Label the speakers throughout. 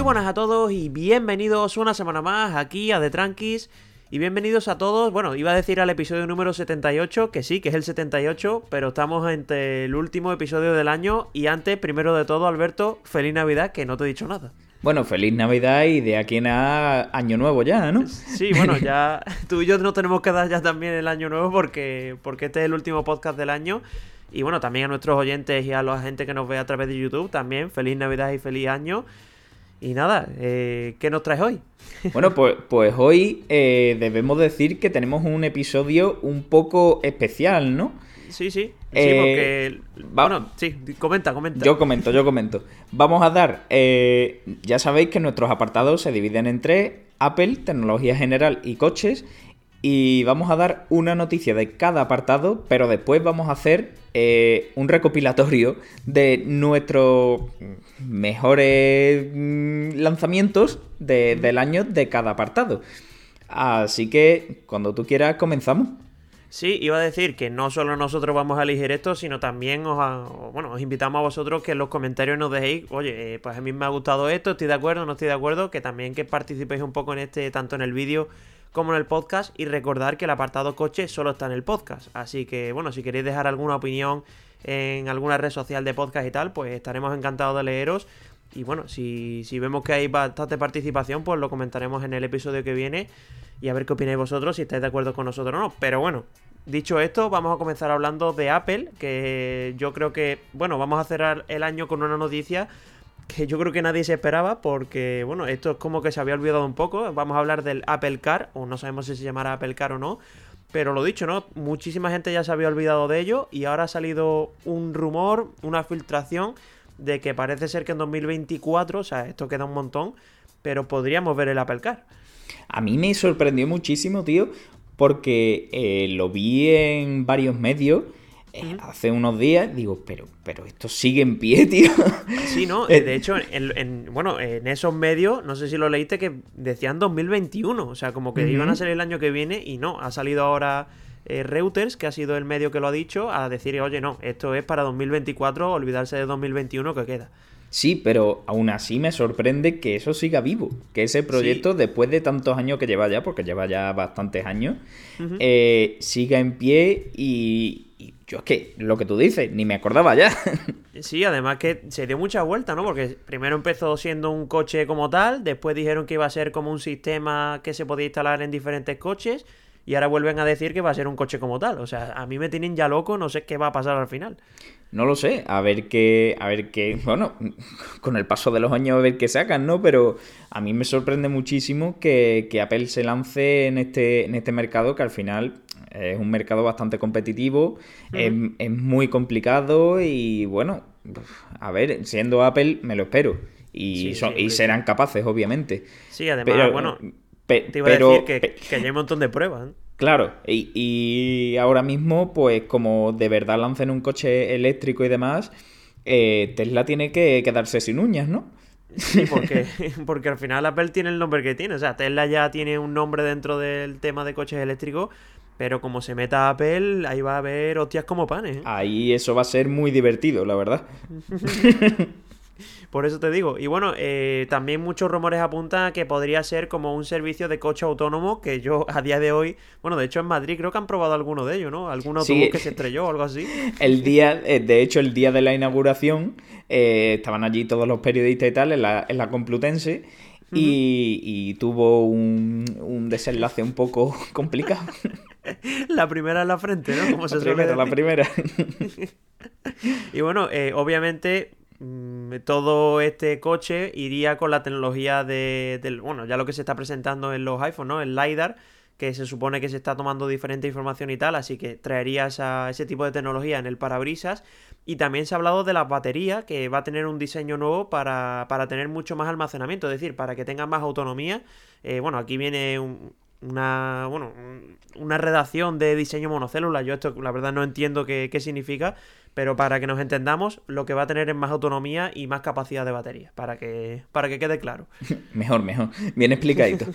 Speaker 1: Muy buenas a todos y bienvenidos una semana más aquí a The Tranquis. Y bienvenidos a todos, bueno, iba a decir al episodio número 78, que sí, que es el 78, pero estamos entre el último episodio del año y antes, primero de todo, Alberto, feliz Navidad, que no te he dicho nada.
Speaker 2: Bueno, feliz Navidad y de aquí en a Año Nuevo ya, ¿no?
Speaker 1: Sí, bueno, ya tú y yo no tenemos que dar ya también el Año Nuevo porque, porque este es el último podcast del año. Y bueno, también a nuestros oyentes y a la gente que nos ve a través de YouTube, también feliz Navidad y feliz año. Y nada, eh, ¿qué nos traes hoy?
Speaker 2: Bueno, pues, pues hoy eh, debemos decir que tenemos un episodio un poco especial, ¿no?
Speaker 1: Sí, sí. Sí, porque. Bueno, sí, comenta, comenta.
Speaker 2: Yo comento, yo comento. Vamos a dar. Eh, ya sabéis que nuestros apartados se dividen entre Apple, tecnología general y coches. Y vamos a dar una noticia de cada apartado, pero después vamos a hacer eh, un recopilatorio de nuestros mejores mm, lanzamientos del año de cada apartado. Así que cuando tú quieras comenzamos.
Speaker 1: Sí, iba a decir que no solo nosotros vamos a elegir esto, sino también os, bueno, os invitamos a vosotros que en los comentarios nos dejéis, oye, eh, pues a mí me ha gustado esto, estoy de acuerdo, no estoy de acuerdo, que también que participéis un poco en este, tanto en el vídeo como en el podcast y recordar que el apartado coche solo está en el podcast. Así que bueno, si queréis dejar alguna opinión en alguna red social de podcast y tal, pues estaremos encantados de leeros. Y bueno, si, si vemos que hay bastante participación, pues lo comentaremos en el episodio que viene y a ver qué opináis vosotros, si estáis de acuerdo con nosotros o no. Pero bueno, dicho esto, vamos a comenzar hablando de Apple, que yo creo que, bueno, vamos a cerrar el año con una noticia que yo creo que nadie se esperaba porque, bueno, esto es como que se había olvidado un poco. Vamos a hablar del Apple Car, o no sabemos si se llamará Apple Car o no. Pero lo dicho, ¿no? Muchísima gente ya se había olvidado de ello y ahora ha salido un rumor, una filtración de que parece ser que en 2024, o sea, esto queda un montón, pero podríamos ver el Apple Car.
Speaker 2: A mí me sorprendió muchísimo, tío, porque eh, lo vi en varios medios eh, hace unos días, digo, pero, pero esto sigue en pie, tío.
Speaker 1: Sí, ¿no? Eh, de hecho, en, bueno, en esos medios, no sé si lo leíste, que decían 2021, o sea, como que iban a salir el año que viene y no, ha salido ahora eh, Reuters, que ha sido el medio que lo ha dicho, a decir, oye, no, esto es para 2024, olvidarse de 2021 que queda.
Speaker 2: Sí, pero aún así me sorprende que eso siga vivo, que ese proyecto, después de tantos años que lleva ya, porque lleva ya bastantes años, siga en pie y, yo es que lo que tú dices, ni me acordaba ya.
Speaker 1: Sí, además que se dio mucha vuelta, ¿no? Porque primero empezó siendo un coche como tal, después dijeron que iba a ser como un sistema que se podía instalar en diferentes coches y ahora vuelven a decir que va a ser un coche como tal. O sea, a mí me tienen ya loco, no sé qué va a pasar al final.
Speaker 2: No lo sé, a ver qué, a ver qué, bueno, con el paso de los años a ver qué sacan, ¿no? Pero a mí me sorprende muchísimo que, que Apple se lance en este, en este mercado que al final es un mercado bastante competitivo, es, muy complicado y bueno, a ver, siendo Apple me lo espero. Y, y serán capaces, obviamente.
Speaker 1: Sí, además, bueno, te iba a decir que, hay un montón de pruebas. ¿eh?
Speaker 2: Claro, y, ahora mismo, pues como de verdad lancen un coche eléctrico y demás, eh, Tesla tiene que quedarse sin uñas, ¿no?
Speaker 1: Sí, porque, porque al final Apple tiene el nombre que tiene. O sea, Tesla ya tiene un nombre dentro del tema de coches eléctricos, pero como se meta Apple, ahí va a haber hostias como panes. ¿eh?
Speaker 2: Ahí eso va a ser muy divertido, la verdad.
Speaker 1: Por eso te digo. Y bueno, eh, también muchos rumores apuntan a que podría ser como un servicio de coche autónomo que yo a día de hoy, bueno, de hecho en Madrid creo que han probado alguno de ellos, ¿no? Algún autobús que se estrelló o algo así.
Speaker 2: El día, eh, de hecho, el día de la inauguración, estaban allí todos los periodistas y tal en la, en la Complutense y, tuvo un, desenlace un poco complicado.
Speaker 1: La primera en la frente, ¿no?
Speaker 2: Como la se primera, La primera.
Speaker 1: y bueno, eh, obviamente todo este coche iría con la tecnología de, del, bueno, ya lo que se está presentando en los iPhones, ¿no? El LiDAR, que se supone que se está tomando diferente información y tal, así que traería ese tipo de tecnología en el parabrisas. Y también se ha hablado de la batería, que va a tener un diseño nuevo para, para tener mucho más almacenamiento, es decir, para que tenga más autonomía. Eh, bueno, aquí viene una, bueno, una redacción de diseño monocélula. Yo esto, la verdad, no entiendo qué, qué significa, pero para que nos entendamos, lo que va a tener es más autonomía y más capacidad de batería, para que, para que quede claro.
Speaker 2: Mejor, mejor. Bien explicadito.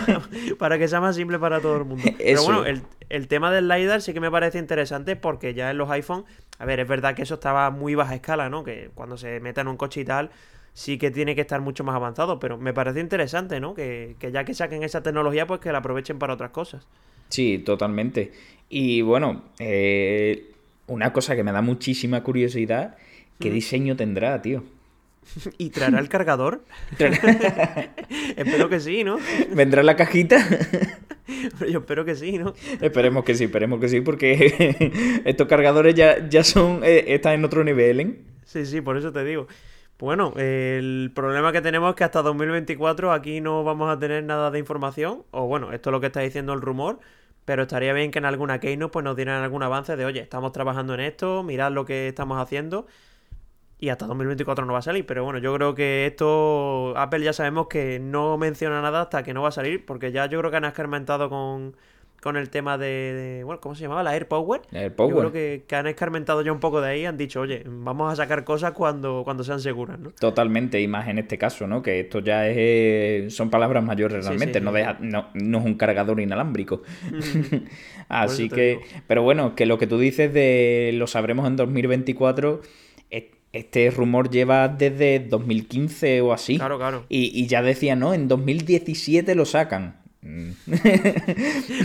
Speaker 1: para que sea más simple para todo el mundo. Pero bueno, el, tema del LiDAR sí que me parece interesante porque ya en los iPhone, a ver, es verdad que eso estaba muy baja escala, ¿no? Que cuando se meta en un coche y tal, sí que tiene que estar mucho más avanzado. Pero me parece interesante, ¿no? Que, que ya que saquen esa tecnología, pues que la aprovechen para otras cosas.
Speaker 2: Sí, totalmente. Y bueno, eh, una cosa que me da muchísima curiosidad, ¿qué diseño tendrá, tío?
Speaker 1: ¿Y traerá el cargador? espero que sí, ¿no?
Speaker 2: ¿Vendrá la cajita?
Speaker 1: Yo espero que sí, ¿no?
Speaker 2: Esperemos que sí, esperemos que sí, porque estos cargadores ya, ya son. Eh, están en otro nivel, ¿eh?
Speaker 1: Sí, sí, por eso te digo. Bueno, el problema que tenemos es que hasta 2024 aquí no vamos a tener nada de información. O bueno, esto es lo que está diciendo el rumor. Pero estaría bien que en alguna keynote pues nos dieran algún avance de, oye, estamos trabajando en esto, mirad lo que estamos haciendo y hasta 2024 no va a salir. Pero bueno, yo creo que esto, Apple ya sabemos que no menciona nada hasta que no va a salir, porque ya yo creo que han escarmentado con, con el tema de, bueno, ¿cómo se llamaba? La AirPower.
Speaker 2: La AirPower.
Speaker 1: Yo creo que, que, han escarmentado ya un poco de ahí, han dicho, oye, vamos a sacar cosas cuando, cuando sean seguras, ¿no?
Speaker 2: Totalmente, y más en este caso, ¿no? Que esto ya es, eh, son palabras mayores realmente, sí, sí, no, deja, no, no, es un cargador inalámbrico. Así que, pero bueno, que lo que tú dices de lo sabremos en 2024 este rumor lleva desde 2015 o así.
Speaker 1: Claro, claro.
Speaker 2: Y, y ya decía, no, en 2017 lo sacan.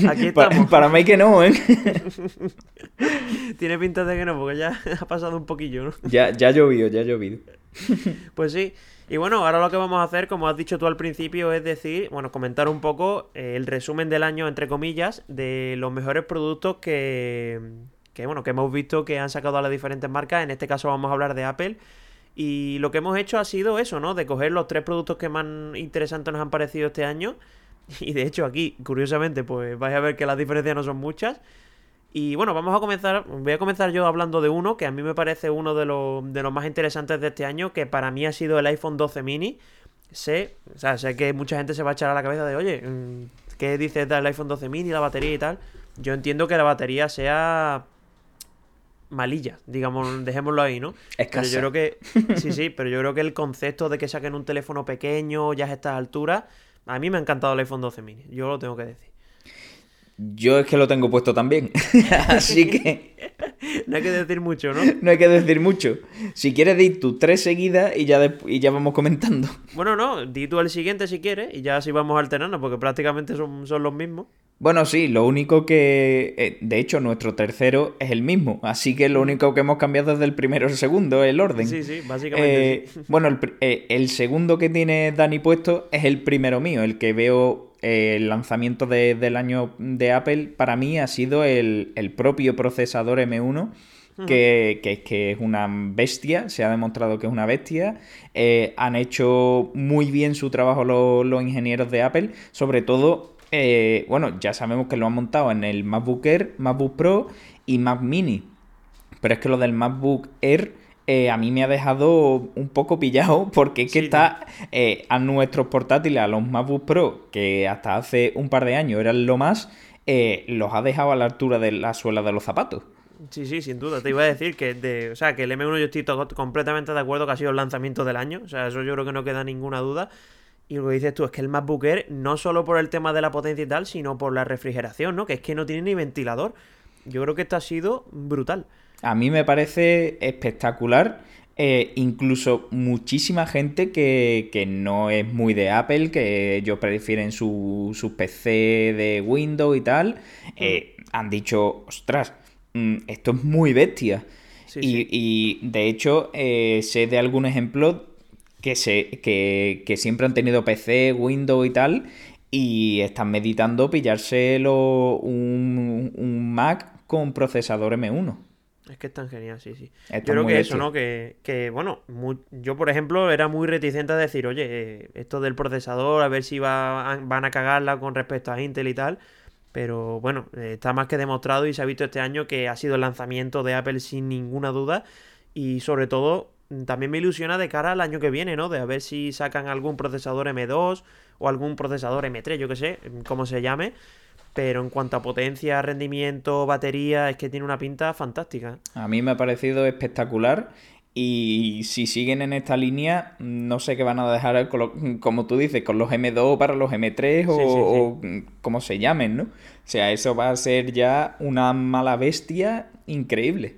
Speaker 1: Aquí estamos.
Speaker 2: Para, para, mí que no, ¿eh?
Speaker 1: Tiene pinta de que no, porque ya ha pasado un poquillo, ¿no?
Speaker 2: Ya, ya ha llovido, ya ha llovido.
Speaker 1: pues sí. Y bueno, ahora lo que vamos a hacer, como has dicho tú al principio, es decir, bueno, comentar un poco eh, el resumen del año, entre comillas, de los mejores productos que, que bueno, que hemos visto que han sacado a las diferentes marcas. En este caso vamos a hablar de Apple. Y lo que hemos hecho ha sido eso, ¿no? De coger los tres productos que más interesantes nos han parecido este año. Y de hecho aquí, curiosamente, pues vais a ver que las diferencias no son muchas. Y bueno, vamos a comenzar. Voy a comenzar yo hablando de uno que a mí me parece uno de los, de los más interesantes de este año, que para mí ha sido el iPhone 12 mini. Sé, o sea, sé que mucha gente se va a echar a la cabeza de, oye, ¿qué dices del iPhone 12 mini, la batería y tal? Yo entiendo que la batería sea malilla, digamos, dejémoslo ahí, ¿no?
Speaker 2: Escasa.
Speaker 1: Pero yo creo que sí, sí, pero yo creo que el concepto de que saquen un teléfono pequeño ya a estas alturas, a mí me ha encantado el iPhone 12 mini, yo lo tengo que decir.
Speaker 2: Yo es que lo tengo puesto también, así que
Speaker 1: no hay que decir mucho, ¿no?
Speaker 2: No hay que decir mucho. Si quieres di tú tres seguidas y ya y ya vamos comentando.
Speaker 1: Bueno, no, di tú el siguiente si quieres y ya así vamos alternando porque prácticamente son, son los mismos.
Speaker 2: Bueno, sí, lo único que. eh, De hecho, nuestro tercero es el mismo. Así que lo único que hemos cambiado es del primero al segundo, el orden.
Speaker 1: Sí, sí, básicamente.
Speaker 2: Eh,
Speaker 1: sí.
Speaker 2: Bueno, el, eh, el segundo que tiene Dani puesto es el primero mío, el que veo el lanzamiento de- del año de Apple. Para mí ha sido el, el propio procesador M1. Que, que es que es una bestia, se ha demostrado que es una bestia. Eh, han hecho muy bien su trabajo los, los ingenieros de Apple, sobre todo eh, bueno, ya sabemos que lo han montado en el MacBook Air, MacBook Pro y Mac Mini. Pero es que lo del MacBook Air eh, a mí me ha dejado un poco pillado porque es que está eh, a nuestros portátiles, a los MacBook Pro, que hasta hace un par de años eran lo más, eh, los ha dejado a la altura de la suela de los zapatos.
Speaker 1: Sí, sí, sin duda. Te iba a decir que, de, o sea, que el M1 yo estoy to- completamente de acuerdo que ha sido el lanzamiento del año. O sea, eso yo creo que no queda ninguna duda. Y lo que dices tú es que el MacBook Air, no solo por el tema de la potencia y tal, sino por la refrigeración, ¿no? Que es que no tiene ni ventilador. Yo creo que esto ha sido brutal.
Speaker 2: A mí me parece espectacular. eh, incluso muchísima gente que, que no es muy de Apple, que ellos prefieren su, su PC de Windows y tal, eh, han dicho, ostras, mm, esto es muy bestia.
Speaker 1: Sí,
Speaker 2: y,
Speaker 1: sí.
Speaker 2: y, de hecho, eh, sé de algún ejemplo que, se, que, que siempre han tenido PC, Windows y tal, y están meditando pillárselo un, un Mac con procesador M1.
Speaker 1: Es que es tan genial, sí, sí.
Speaker 2: Está
Speaker 1: yo creo que eso, ¿no? Que, que bueno, yo por ejemplo era muy reticente a decir, oye, eh, esto del procesador, a ver si va, van a cagarla con respecto a Intel y tal. Pero bueno, eh, está más que demostrado y se ha visto este año que ha sido el lanzamiento de Apple sin ninguna duda. Y sobre todo, mm, también me ilusiona de cara al año que viene, ¿no? De a ver si sacan algún procesador M2 o algún procesador M3, yo que sé, mm, cómo se llame. Pero en cuanto a potencia, rendimiento, batería, es que tiene una pinta fantástica.
Speaker 2: A mí me ha parecido espectacular y si siguen en esta línea, no sé qué van a dejar, con lo- como tú dices, con los M2 para los M3 o,
Speaker 1: Sí, sí, sí.
Speaker 2: o como se llamen, ¿no? O sea, eso va a ser ya una mala bestia increíble.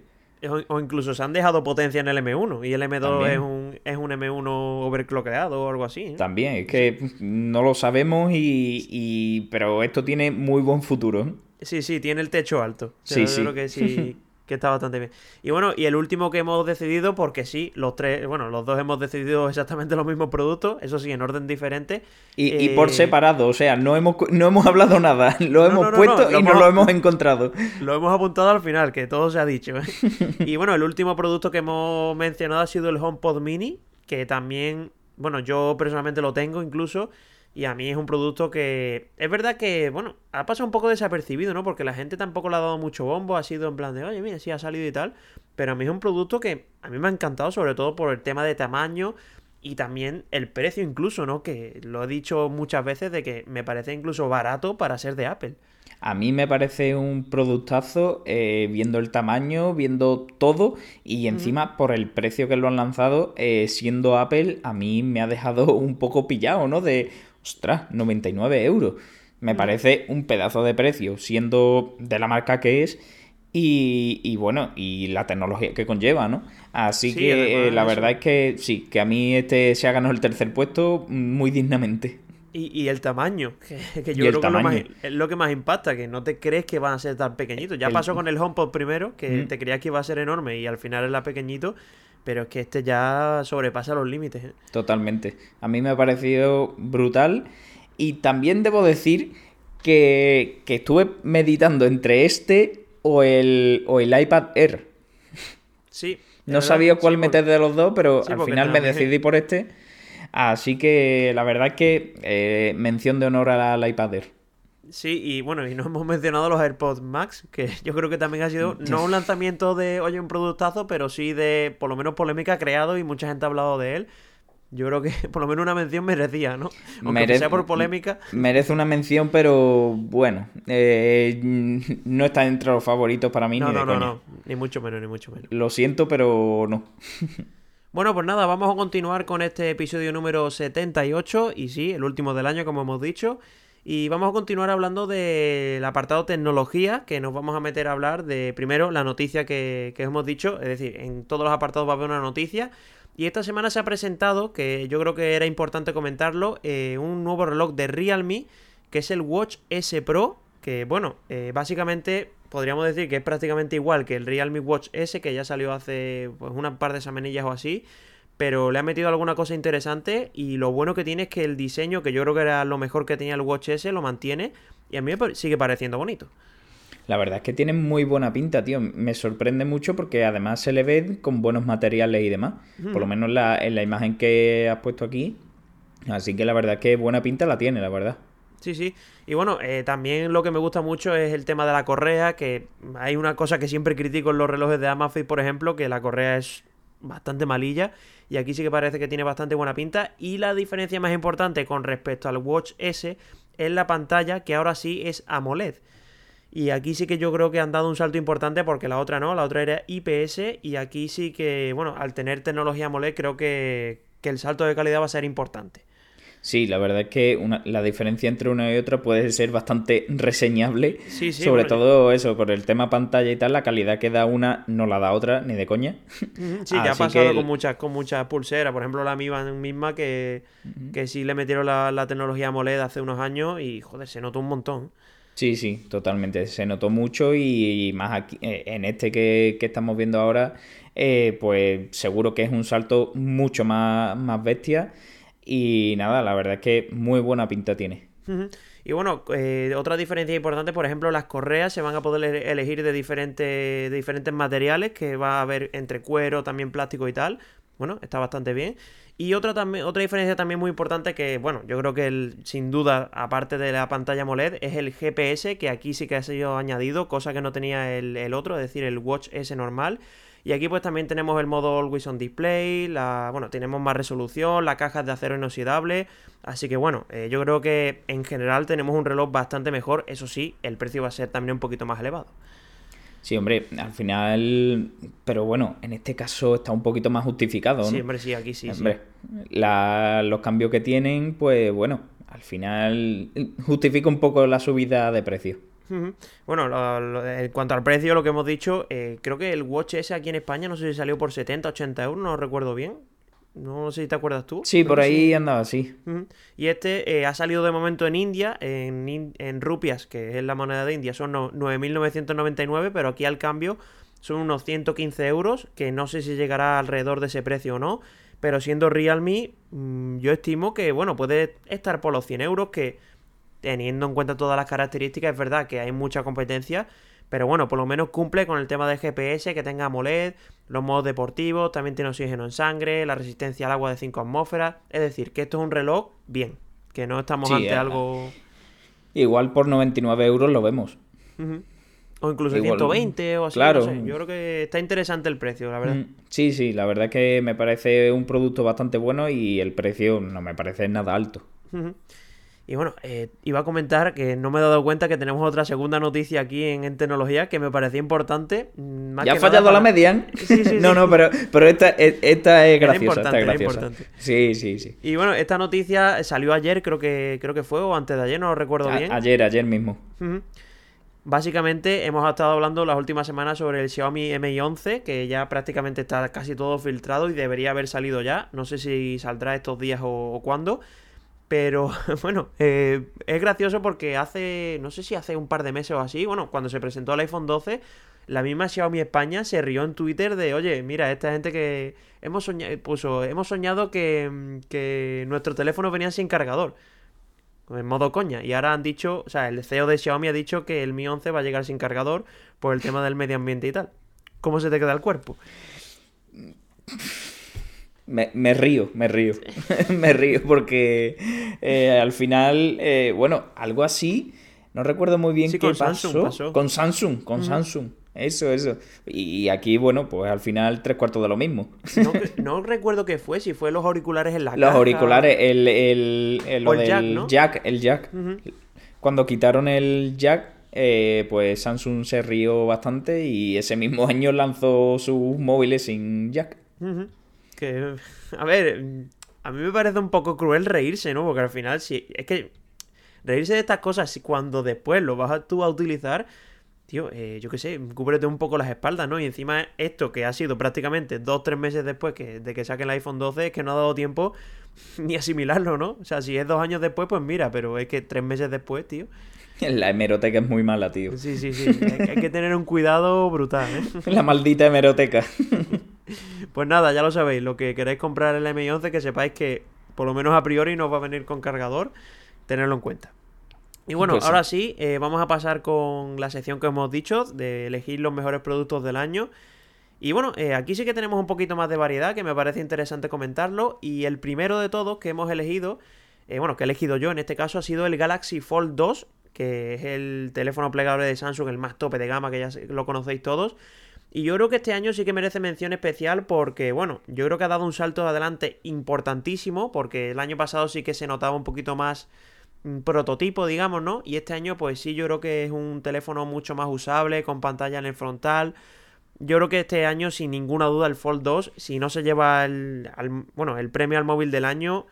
Speaker 1: O, incluso se han dejado potencia en el M1 y el M2 es un, es un M1 overclockeado o algo así. ¿eh?
Speaker 2: También, es que no lo sabemos y, Pero esto tiene muy buen futuro.
Speaker 1: Sí, sí, tiene el techo alto. sí, sí. Creo que sí. que está bastante bien. Y bueno, y el último que hemos decidido, porque sí, los tres, bueno, los dos hemos decidido exactamente los mismos productos, eso sí, en orden diferente.
Speaker 2: Y, por eh, separado, o sea, no hemos, no hemos hablado nada, lo hemos puesto y no lo hemos encontrado.
Speaker 1: Lo hemos apuntado al final, que todo se ha dicho. ¿eh? y bueno, el último producto que hemos mencionado ha sido el HomePod Mini, que también, bueno, yo personalmente lo tengo incluso. Y a mí es un producto que. Es verdad que, bueno, ha pasado un poco desapercibido, ¿no? Porque la gente tampoco le ha dado mucho bombo, ha sido en plan de, oye, mira, sí ha salido y tal. Pero a mí es un producto que a mí me ha encantado, sobre todo por el tema de tamaño y también el precio, incluso, ¿no? Que lo he dicho muchas veces de que me parece incluso barato para ser de Apple.
Speaker 2: A mí me parece un productazo, eh, viendo el tamaño, viendo todo, y encima por el precio que lo han lanzado, eh, siendo Apple, a mí me ha dejado un poco pillado, ¿no? De ostras, 99 euros. Me mm. parece un pedazo de precio, siendo de la marca que es. Y, bueno, y la tecnología que conlleva, ¿no? Así que eh, la verdad es que sí, que a mí este se ha ganado el tercer puesto muy dignamente.
Speaker 1: Y, el tamaño, que, yo creo que es lo, que más impacta, que no te crees que van a ser tan pequeñitos. Ya pasó con el HomePod primero, que te creías que iba a ser enorme y al final era pequeñito. Pero es que este ya sobrepasa los límites. ¿eh?
Speaker 2: Totalmente. A mí me ha parecido brutal. Y también debo decir que, estuve meditando entre este o el, o el iPad Air.
Speaker 1: Sí.
Speaker 2: No sabía cuál meter de los dos, pero al final me decidí por este. Así que la verdad es que eh, mención de honor al iPad Air.
Speaker 1: Sí, y bueno, y no hemos mencionado los AirPods Max, que yo creo que también ha sido no un lanzamiento de, oye, un productazo, pero sí de, por lo menos, polémica creado y mucha gente ha hablado de él. Yo creo que por lo menos una mención merecía, ¿no? Aunque sea por polémica.
Speaker 2: Merece una mención, pero bueno, eh, no está entre los favoritos para mí
Speaker 1: no,
Speaker 2: ni
Speaker 1: no,
Speaker 2: no,
Speaker 1: no, ni mucho menos, ni mucho menos.
Speaker 2: Lo siento, pero no.
Speaker 1: Bueno, pues nada, vamos a continuar con este episodio número 78 y sí, el último del año, como hemos dicho. Y vamos a continuar hablando del apartado tecnología, que nos vamos a meter a hablar de, primero, la noticia que, hemos dicho, es decir, en todos los apartados va a haber una noticia. Y esta semana se ha presentado, que yo creo que era importante comentarlo, eh, un nuevo reloj de Realme, que es el Watch S Pro, que bueno, eh, básicamente podríamos decir que es prácticamente igual que el Realme Watch S, que ya salió hace pues, una par de semanillas o así pero le ha metido alguna cosa interesante y lo bueno que tiene es que el diseño, que yo creo que era lo mejor que tenía el Watch S, lo mantiene y a mí me sigue pareciendo bonito.
Speaker 2: La verdad es que tiene muy buena pinta, tío. Me sorprende mucho porque además se le ve con buenos materiales y demás. Por lo menos en la imagen que has puesto aquí. Así que la verdad es que buena pinta la tiene, la verdad.
Speaker 1: Sí, sí. Y bueno, eh, también lo que me gusta mucho es el tema de la correa, que hay una cosa que siempre critico en los relojes de Amazfit, por ejemplo, que la correa es bastante malilla y aquí sí que parece que tiene bastante buena pinta y la diferencia más importante con respecto al Watch S es la pantalla que ahora sí es AMOLED. Y aquí sí que yo creo que han dado un salto importante porque la otra no, la otra era IPS y aquí sí que, bueno, al tener tecnología AMOLED creo que, que el salto de calidad va a ser importante.
Speaker 2: Sí, la verdad es que la diferencia entre una y otra puede ser bastante reseñable. Sí, sí, sobre todo eso, por el tema pantalla y tal, la calidad que da una no la da otra, ni de coña.
Speaker 1: Sí, ya ha pasado con muchas con muchas pulseras. Por ejemplo, la Mi Band misma que, que sí le metieron la, tecnología AMOLED hace unos años y, joder, se notó un montón.
Speaker 2: Sí, sí, totalmente. Se notó mucho y, más aquí, eh, en este que, estamos viendo ahora, eh, pues seguro que es un salto mucho más, más bestia. Y nada, la verdad es que muy buena pinta tiene.
Speaker 1: Y bueno, eh, otra diferencia importante, por ejemplo, las correas se van a poder elegir de diferentes, diferentes materiales, que va a haber entre cuero, también plástico y tal. Bueno, está bastante bien. Y otra, también, otra diferencia también muy importante que, bueno, yo creo que el, sin duda, aparte de la pantalla AMOLED, es el GPS, que aquí sí que ha sido añadido, cosa que no tenía el, el otro, es decir, el Watch S normal. Y aquí pues también tenemos el modo Always on Display, la, bueno, tenemos más resolución, la caja es de acero inoxidable, así que bueno, eh, yo creo que en general tenemos un reloj bastante mejor, eso sí, el precio va a ser también un poquito más elevado.
Speaker 2: Sí, hombre, al final, pero bueno, en este caso está un poquito más justificado, ¿no?
Speaker 1: Sí, hombre, sí, aquí sí.
Speaker 2: Hombre, los cambios que tienen, pues bueno, al final justifica un poco la subida de precio.
Speaker 1: Bueno, en cuanto al precio, lo que hemos dicho, eh, creo que el Watch S aquí en España, no sé si salió por 70, 80 euros, no recuerdo bien. No sé si te acuerdas tú.
Speaker 2: Sí, por ahí andaba, sí.
Speaker 1: Y este eh, ha salido de momento en India, en, en, rupias, que es la moneda de India, son 9.999, pero aquí al cambio son unos 115 euros, que no sé si llegará alrededor de ese precio o no. Pero siendo Realme, mm, yo estimo que, bueno, puede estar por los 100 euros, que teniendo en cuenta todas las características, es verdad que hay mucha competencia, pero bueno, por lo menos cumple con el tema de GPS, que tenga AMOLED, los modos deportivos, también tiene oxígeno en sangre, la resistencia al agua de 5 atmósferas. Es decir, que esto es un reloj bien, que no estamos ante eh, algo...
Speaker 2: Igual por 99 euros lo vemos.
Speaker 1: O incluso 120 o así. Claro. Yo creo que está interesante el precio, la verdad. Mm,
Speaker 2: sí, sí, la verdad es que me parece un producto bastante bueno y el precio no me parece nada alto.
Speaker 1: Y bueno, eh, iba a comentar que no me he dado cuenta que tenemos otra segunda noticia aquí en, tecnología que me parecía importante.
Speaker 2: Mm, ya ha fallado la media. Sí, sí, no, no, pero, pero esta, esta es graciosa. Esta es graciosa. Sí, sí, sí.
Speaker 1: Y bueno, esta noticia salió ayer, creo que, creo que fue, o antes de ayer, no lo recuerdo bien.
Speaker 2: Ayer, ayer mismo.
Speaker 1: Básicamente hemos estado hablando las últimas semanas sobre el Xiaomi Mi 11, que ya prácticamente está casi todo filtrado y debería haber salido ya. No sé si saldrá estos días o, o cuándo. Pero bueno, eh, es gracioso porque hace, no sé si hace un par de meses o así, bueno, cuando se presentó el iPhone 12, la misma Xiaomi España se rió en Twitter de, oye, mira, esta gente que hemos soñado, puso, hemos soñado que, que nuestro teléfono venía sin cargador. En modo coña. Y ahora han dicho, o sea, el CEO de Xiaomi ha dicho que el Mi 11 va a llegar sin cargador por el tema del medio ambiente y tal. ¿Cómo se te queda el cuerpo?
Speaker 2: Me, río, me río. me río porque eh, al final, eh, bueno, algo así, no recuerdo muy bien qué pasó. Con Samsung, con Samsung. Eso, eso. Y aquí, bueno, pues al final tres cuartos de lo mismo.
Speaker 1: No, recuerdo qué fue, si fue los auriculares en la
Speaker 2: Los auriculares, el, el, el, jack, el jack. Cuando quitaron el jack, eh, pues Samsung se rió bastante y ese mismo año lanzó sus móviles sin jack.
Speaker 1: Que, a ver, a mí me parece un poco cruel reírse, ¿no? Porque al final, si es que reírse de estas cosas cuando después lo vas a, tú a utilizar, tío, eh, yo qué sé, cúbrete un poco las espaldas, ¿no? Y encima esto que ha sido prácticamente dos, tres meses después que, de que saquen el iPhone 12, es que no ha dado tiempo ni asimilarlo, ¿no? O sea, si es dos años después, pues mira, pero es que tres meses después, tío.
Speaker 2: La hemeroteca es muy mala, tío.
Speaker 1: Sí, sí, sí. hay que tener un cuidado brutal, ¿eh?
Speaker 2: La maldita hemeroteca.
Speaker 1: Pues nada, ya lo sabéis. Lo que queréis comprar el M11, que sepáis que por lo menos a priori no va a venir con cargador. Tenerlo en cuenta. Y bueno, pues ahora sí, eh, vamos a pasar con la sección que hemos dicho de elegir los mejores productos del año. Y bueno, eh, aquí sí que tenemos un poquito más de variedad, que me parece interesante comentarlo. Y el primero de todos que hemos elegido, eh, bueno, que he elegido yo en este caso, ha sido el Galaxy Fold 2, que es el teléfono plegable de Samsung, el más tope de gama, que ya lo conocéis todos. Y yo creo que este año sí que merece mención especial porque, bueno, yo creo que ha dado un salto adelante importantísimo porque el año pasado sí que se notaba un poquito más mm, prototipo, digamos, ¿no? Y este año pues sí, yo creo que es un teléfono mucho más usable, con pantalla en el frontal. Yo creo que este año, sin ninguna duda, el Fold 2, si no se lleva el, bueno, el premio al móvil del año,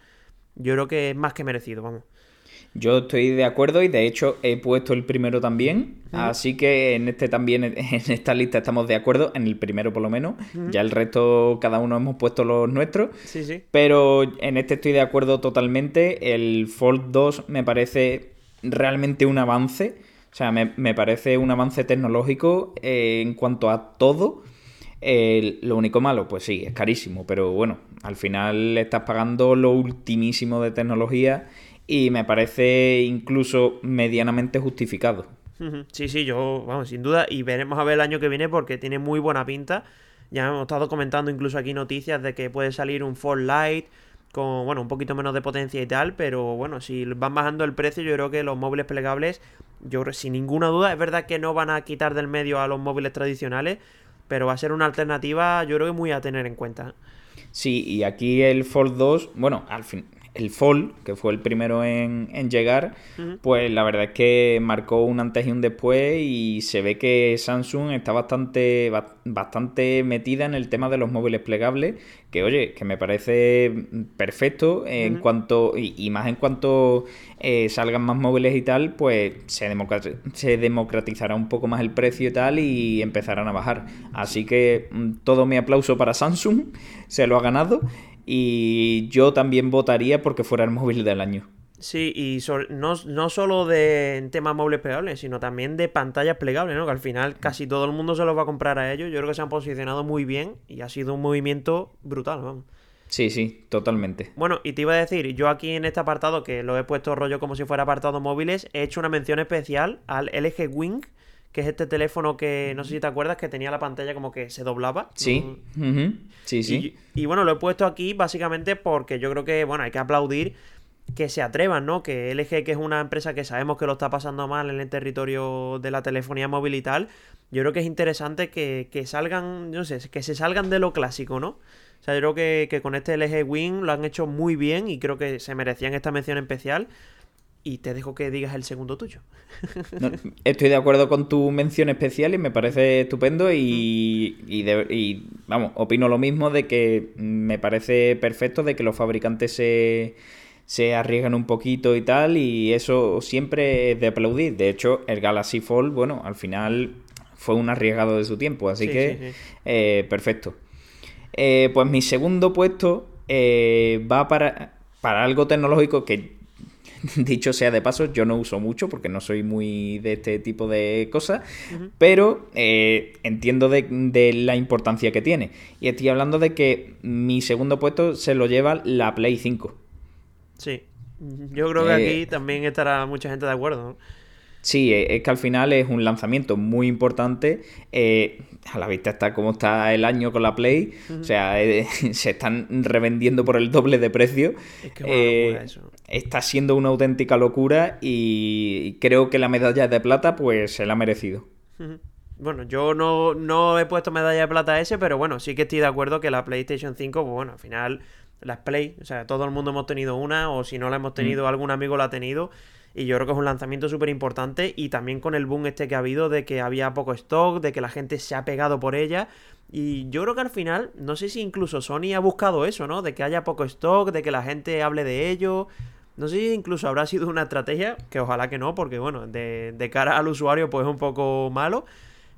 Speaker 1: yo creo que es más que merecido, vamos.
Speaker 2: Yo estoy de acuerdo y de hecho he puesto el primero también. Así que en este también, en esta lista estamos de acuerdo, en el primero por lo menos. Ya el resto, cada uno hemos puesto los nuestros.
Speaker 1: Sí, sí.
Speaker 2: Pero en este estoy de acuerdo totalmente. El Fold 2 me parece realmente un avance. O sea, me, parece un avance tecnológico eh, en cuanto a todo. lo único malo, pues sí, es carísimo, pero bueno, al final estás pagando lo ultimísimo de tecnología y me parece incluso medianamente justificado.
Speaker 1: Sí, sí, yo, vamos, sin duda, y veremos a ver el año que viene porque tiene muy buena pinta. Ya hemos estado comentando incluso aquí noticias de que puede salir un Fall Light con, bueno, un poquito menos de potencia y tal, pero bueno, si van bajando el precio, yo creo que los móviles plegables, yo sin ninguna duda, es verdad que no van a quitar del medio a los móviles tradicionales, pero va a ser una alternativa, yo creo que muy a tener en cuenta.
Speaker 2: Sí, y aquí el Fold 2, bueno, al fin, el Fold, que fue el primero en, llegar, pues la verdad es que marcó un antes y un después y se ve que Samsung está bastante, bastante metida en el tema de los móviles plegables, que oye, que me parece perfecto en cuanto, y, más en cuanto eh, salgan más móviles y tal, pues se, se democratizará un poco más el precio y tal y empezarán a bajar. Así que mm, todo mi aplauso para Samsung, se lo ha ganado. Y yo también votaría porque fuera el móvil del año.
Speaker 1: Sí, y no, no, solo de temas móviles plegables, sino también de pantallas plegables, ¿no? Que al final casi todo el mundo se los va a comprar a ellos. Yo creo que se han posicionado muy bien y ha sido un movimiento brutal, vamos.
Speaker 2: Sí, sí, totalmente.
Speaker 1: Bueno, y te iba a decir, yo aquí en este apartado, que lo he puesto rollo como si fuera apartado móviles, he hecho una mención especial al LG Wing, que es este teléfono que no sé si te acuerdas que tenía la pantalla como que se doblaba.
Speaker 2: Sí, sí,
Speaker 1: sí. Y, bueno, lo he puesto aquí básicamente porque yo creo que, bueno, hay que aplaudir que se atrevan, ¿no? Que LG, que es una empresa que sabemos que lo está pasando mal en el territorio de la telefonía móvil y tal, yo creo que es interesante que, salgan, no sé, que se salgan de lo clásico, ¿no? O sea, yo creo que, que con este LG Wing lo han hecho muy bien y creo que se merecían esta mención especial y te dejo que digas el segundo tuyo.
Speaker 2: estoy de acuerdo con tu mención especial y me parece estupendo y, y, vamos, opino lo mismo de que me parece perfecto de que los fabricantes se, se arriesgan un poquito y tal y eso siempre es de aplaudir. De hecho, el Galaxy Fold, bueno, al final fue un arriesgado de su tiempo, así que eh, perfecto. Eh, pues mi segundo puesto eh, va para, para algo tecnológico que Dicho sea de paso, yo no uso mucho porque no soy muy de este tipo de cosas, pero eh, entiendo de, la importancia que tiene. Y estoy hablando de que mi segundo puesto se lo lleva la Play 5.
Speaker 1: Sí, yo creo que aquí eh, también estará mucha gente de acuerdo.
Speaker 2: Sí, e, es que al final es un lanzamiento muy importante. Eh, a la vista está cómo está el año con la Play. O sea, eh, se están revendiendo por el doble de precio. Es que eh, eso. Está siendo una auténtica locura y creo que la medalla de plata pues se la ha merecido.
Speaker 1: Bueno, yo no, no he puesto medalla de plata a ese, pero bueno, sí que estoy de acuerdo que la PlayStation 5, pues bueno, al final las Play, o sea, todo el mundo hemos tenido una, o si no la hemos tenido, algún amigo la ha tenido. Y yo creo que es un lanzamiento súper importante y también con el boom este que ha habido de que había poco stock, de que la gente se ha pegado por ella. Y yo creo que al final, no sé si incluso Sony ha buscado eso, ¿no? De que haya poco stock, de que la gente hable de ello. No sé si incluso habrá sido una estrategia, que ojalá que no, porque bueno, de, de cara al usuario pues es un poco malo.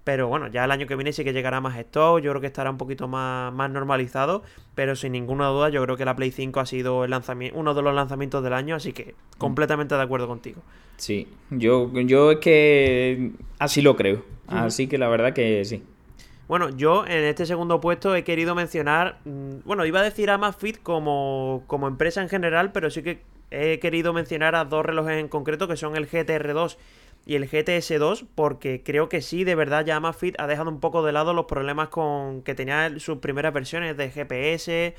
Speaker 1: Pero bueno, ya el año que viene sí que llegará más stock, yo creo que estará un poquito más, más normalizado, pero sin ninguna duda yo creo que la Play 5 ha sido el lanzamiento, uno de los lanzamientos del año, así que completamente de acuerdo contigo.
Speaker 2: Sí, yo, yo es que así lo creo, así que la verdad que sí.
Speaker 1: Bueno, yo en este segundo puesto he querido mencionar, mm, bueno, iba a decir a Amazfit como, como empresa en general, pero sí que he querido mencionar a dos relojes en concreto que son el GTR2 y el GTS2 porque creo que sí, de verdad ya Amazfit ha dejado un poco de lado los problemas con que tenía sus primeras versiones de GPS,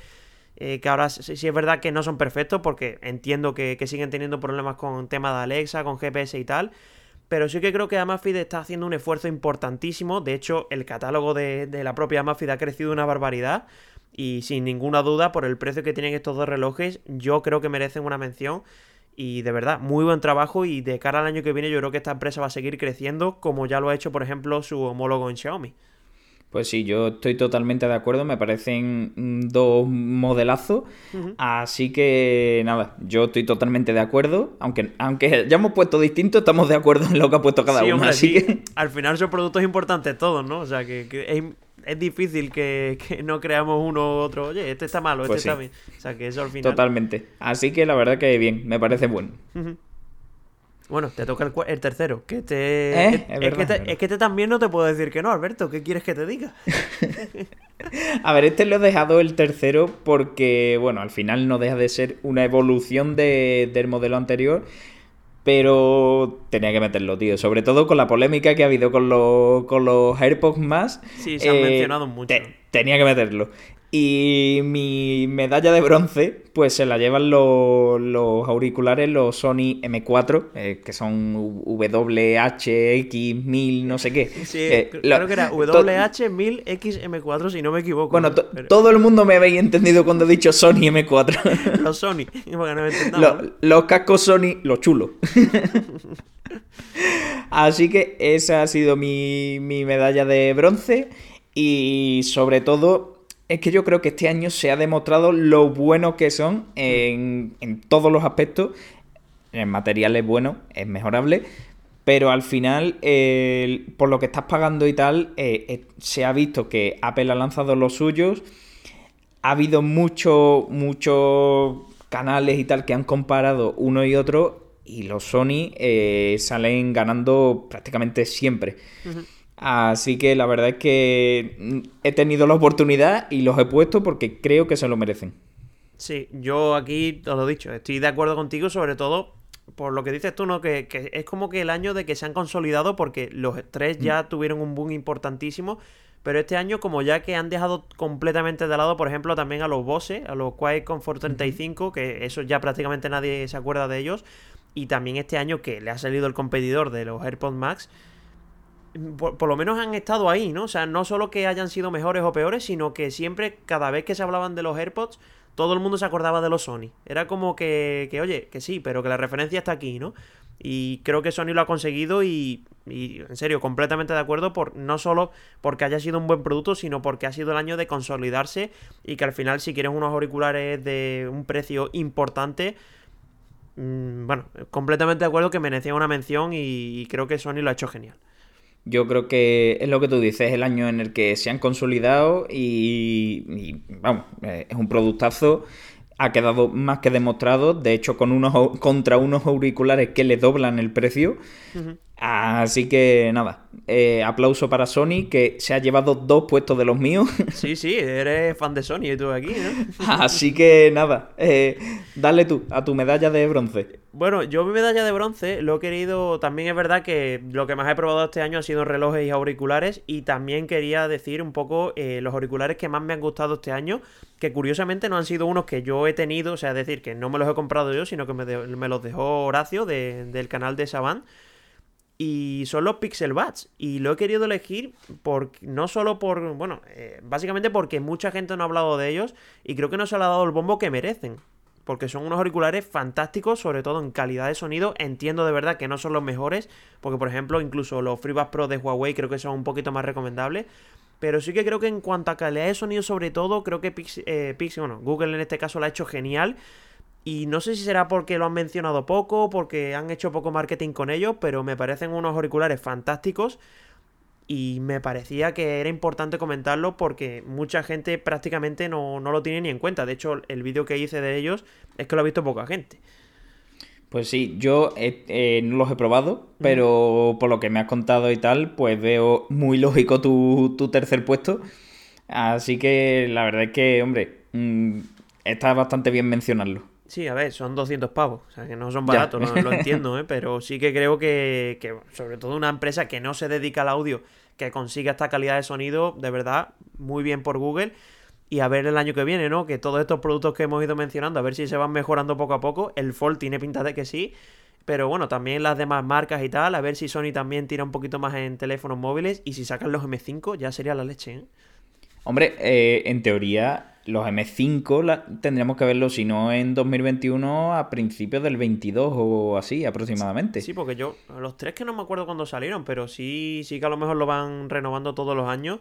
Speaker 1: eh, que ahora sí, es verdad que no son perfectos porque entiendo que, siguen teniendo problemas con temas de Alexa, con GPS y tal, pero sí que creo que Amazfit está haciendo un esfuerzo importantísimo, de hecho el catálogo de, de la propia Amazfit ha crecido una barbaridad. Y sin ninguna duda, por el precio que tienen estos dos relojes, yo creo que merecen una mención. Y de verdad, muy buen trabajo y de cara al año que viene yo creo que esta empresa va a seguir creciendo como ya lo ha hecho, por ejemplo, su homólogo en Xiaomi.
Speaker 2: Pues sí, yo estoy totalmente de acuerdo, me parecen dos modelazos, así que nada, yo estoy totalmente de acuerdo, aunque, aunque ya hemos puesto distinto, estamos de acuerdo en lo que ha puesto cada uno, así que...
Speaker 1: Al final son productos importantes todos, ¿no? O sea, que, es, es difícil que, no creamos uno u otro, oye, este está malo, este pues está bien. O sea, que eso al final.
Speaker 2: Totalmente. Así que la verdad que bien, me parece bueno.
Speaker 1: Bueno, te toca el, tercero. Que te, ¿Eh? es, que te, es, que también no te puedo decir que no, Alberto. ¿Qué quieres que te diga?
Speaker 2: A ver, este lo he dejado el tercero porque, bueno, al final no deja de ser una evolución del modelo anterior pero tenía que meterlo, tío. Sobre todo con la polémica que ha habido con, los, con los AirPods más.
Speaker 1: Sí, se han eh, mencionado mucho.
Speaker 2: tenía que meterlo. Y mi medalla de bronce, pues se la llevan los, los auriculares, los Sony M4, eh, que son WHX1000, no sé qué.
Speaker 1: Sí,
Speaker 2: Eh,
Speaker 1: creo
Speaker 2: lo-
Speaker 1: que era
Speaker 2: to-
Speaker 1: WH1000XM4, si no me equivoco.
Speaker 2: Bueno, todo el mundo me habéis entendido cuando he dicho Sony M4.
Speaker 1: Los Sony, porque no me
Speaker 2: Los, los cascos Sony, los chulos. Así que esa ha sido mi, mi medalla de bronce. Y sobre todo, es que yo creo que este año se ha demostrado lo buenos que son en, en todos los aspectos. El material es bueno, es mejorable. Pero al final, eh, por lo que estás pagando y tal, eh, eh, se ha visto que Apple ha lanzado los suyos ha habido muchos muchos canales y tal que han comparado uno y otro y los Sony eh, salen ganando prácticamente siempre. Así que la verdad es que mm, he tenido la oportunidad y los he puesto porque creo que se lo merecen.
Speaker 1: Sí, yo aquí te lo he dicho, estoy de acuerdo contigo, sobre todo por lo que dices tú, ¿no? Que, que es como que el año de que se han consolidado porque los tres ya tuvieron un boom importantísimo, pero este año como ya que han dejado completamente de lado, por ejemplo, también a los Bose, a los Quiet Comfort 35, que eso ya prácticamente nadie se acuerda de ellos, y también este año que le ha salido el competidor de los AirPods Max, por, lo menos han estado ahí, ¿no? O sea, no solo que hayan sido mejores o peores, sino que siempre, cada vez que se hablaban de los AirPods, todo el mundo se acordaba de los Sony. Era como que, que, oye, que sí, pero que la referencia está aquí, ¿no? Y creo que Sony lo ha conseguido y, y, en serio, completamente de acuerdo, por, no solo porque haya sido un buen producto, sino porque ha sido el año de consolidarse y que al final si quieres unos auriculares de un precio importante, mmm, bueno, completamente de acuerdo que merecía una mención y, y creo que Sony lo ha hecho genial.
Speaker 2: Yo creo que es lo que tú dices, es el año en el que se han consolidado y, vamos, eh, es un productazo. Ha quedado más que demostrado, de hecho, con unos contra unos auriculares que le doblan el precio. Así que nada, eh, aplauso para Sony, que se ha llevado dos puestos de los míos.
Speaker 1: Sí, sí, eres fan de Sony y tú aquí, ¿no?
Speaker 2: Así que nada, eh, dale tú a tu medalla de bronce.
Speaker 1: Bueno, yo mi medalla de bronce lo he querido. También es verdad que lo que más he probado este año ha sido relojes y auriculares. Y también quería decir un poco eh, los auriculares que más me han gustado este año. Que curiosamente no han sido unos que yo he tenido. O sea, es decir, que no me los he comprado yo, sino que me, de- me los dejó Horacio de- del canal de Saban. Y son los Pixel Buds. Y lo he querido elegir por, no solo por. Bueno, eh, básicamente porque mucha gente no ha hablado de ellos. Y creo que no se le ha dado el bombo que merecen. Porque son unos auriculares fantásticos, sobre todo en calidad de sonido. Entiendo de verdad que no son los mejores. Porque, por ejemplo, incluso los FreeBuds Pro de Huawei creo que son un poquito más recomendables. Pero sí que creo que en cuanto a calidad de sonido, sobre todo, creo que Pixel, eh, bueno, Google en este caso lo ha hecho genial. Y no sé si será porque lo han mencionado poco, porque han hecho poco marketing con ellos, pero me parecen unos auriculares fantásticos. Y me parecía que era importante comentarlo porque mucha gente prácticamente no, no lo tiene ni en cuenta. De hecho, el vídeo que hice de ellos es que lo ha visto poca gente.
Speaker 2: Pues sí, yo eh, eh, no los he probado, pero por lo que me has contado y tal, pues veo muy lógico tu, tu tercer puesto. Así que la verdad es que, hombre, mm, está bastante bien mencionarlo.
Speaker 1: Sí, a ver, son 200 pavos, o sea que no son baratos, lo, lo entiendo, ¿eh? pero sí que creo que, que, sobre todo una empresa que no se dedica al audio, que consiga esta calidad de sonido, de verdad, muy bien por Google. Y a ver el año que viene, ¿no? Que todos estos productos que hemos ido mencionando, a ver si se van mejorando poco a poco. El Fold tiene pinta de que sí. Pero bueno, también las demás marcas y tal, a ver si Sony también tira un poquito más en teléfonos móviles. Y si sacan los M5, ya sería la leche, ¿eh?
Speaker 2: Hombre, eh, en teoría, los M5 la- tendríamos que verlos, si no en 2021, a principios del 22 o así aproximadamente.
Speaker 1: Sí, porque yo, los tres que no me acuerdo cuándo salieron, pero sí, sí que a lo mejor lo van renovando todos los años.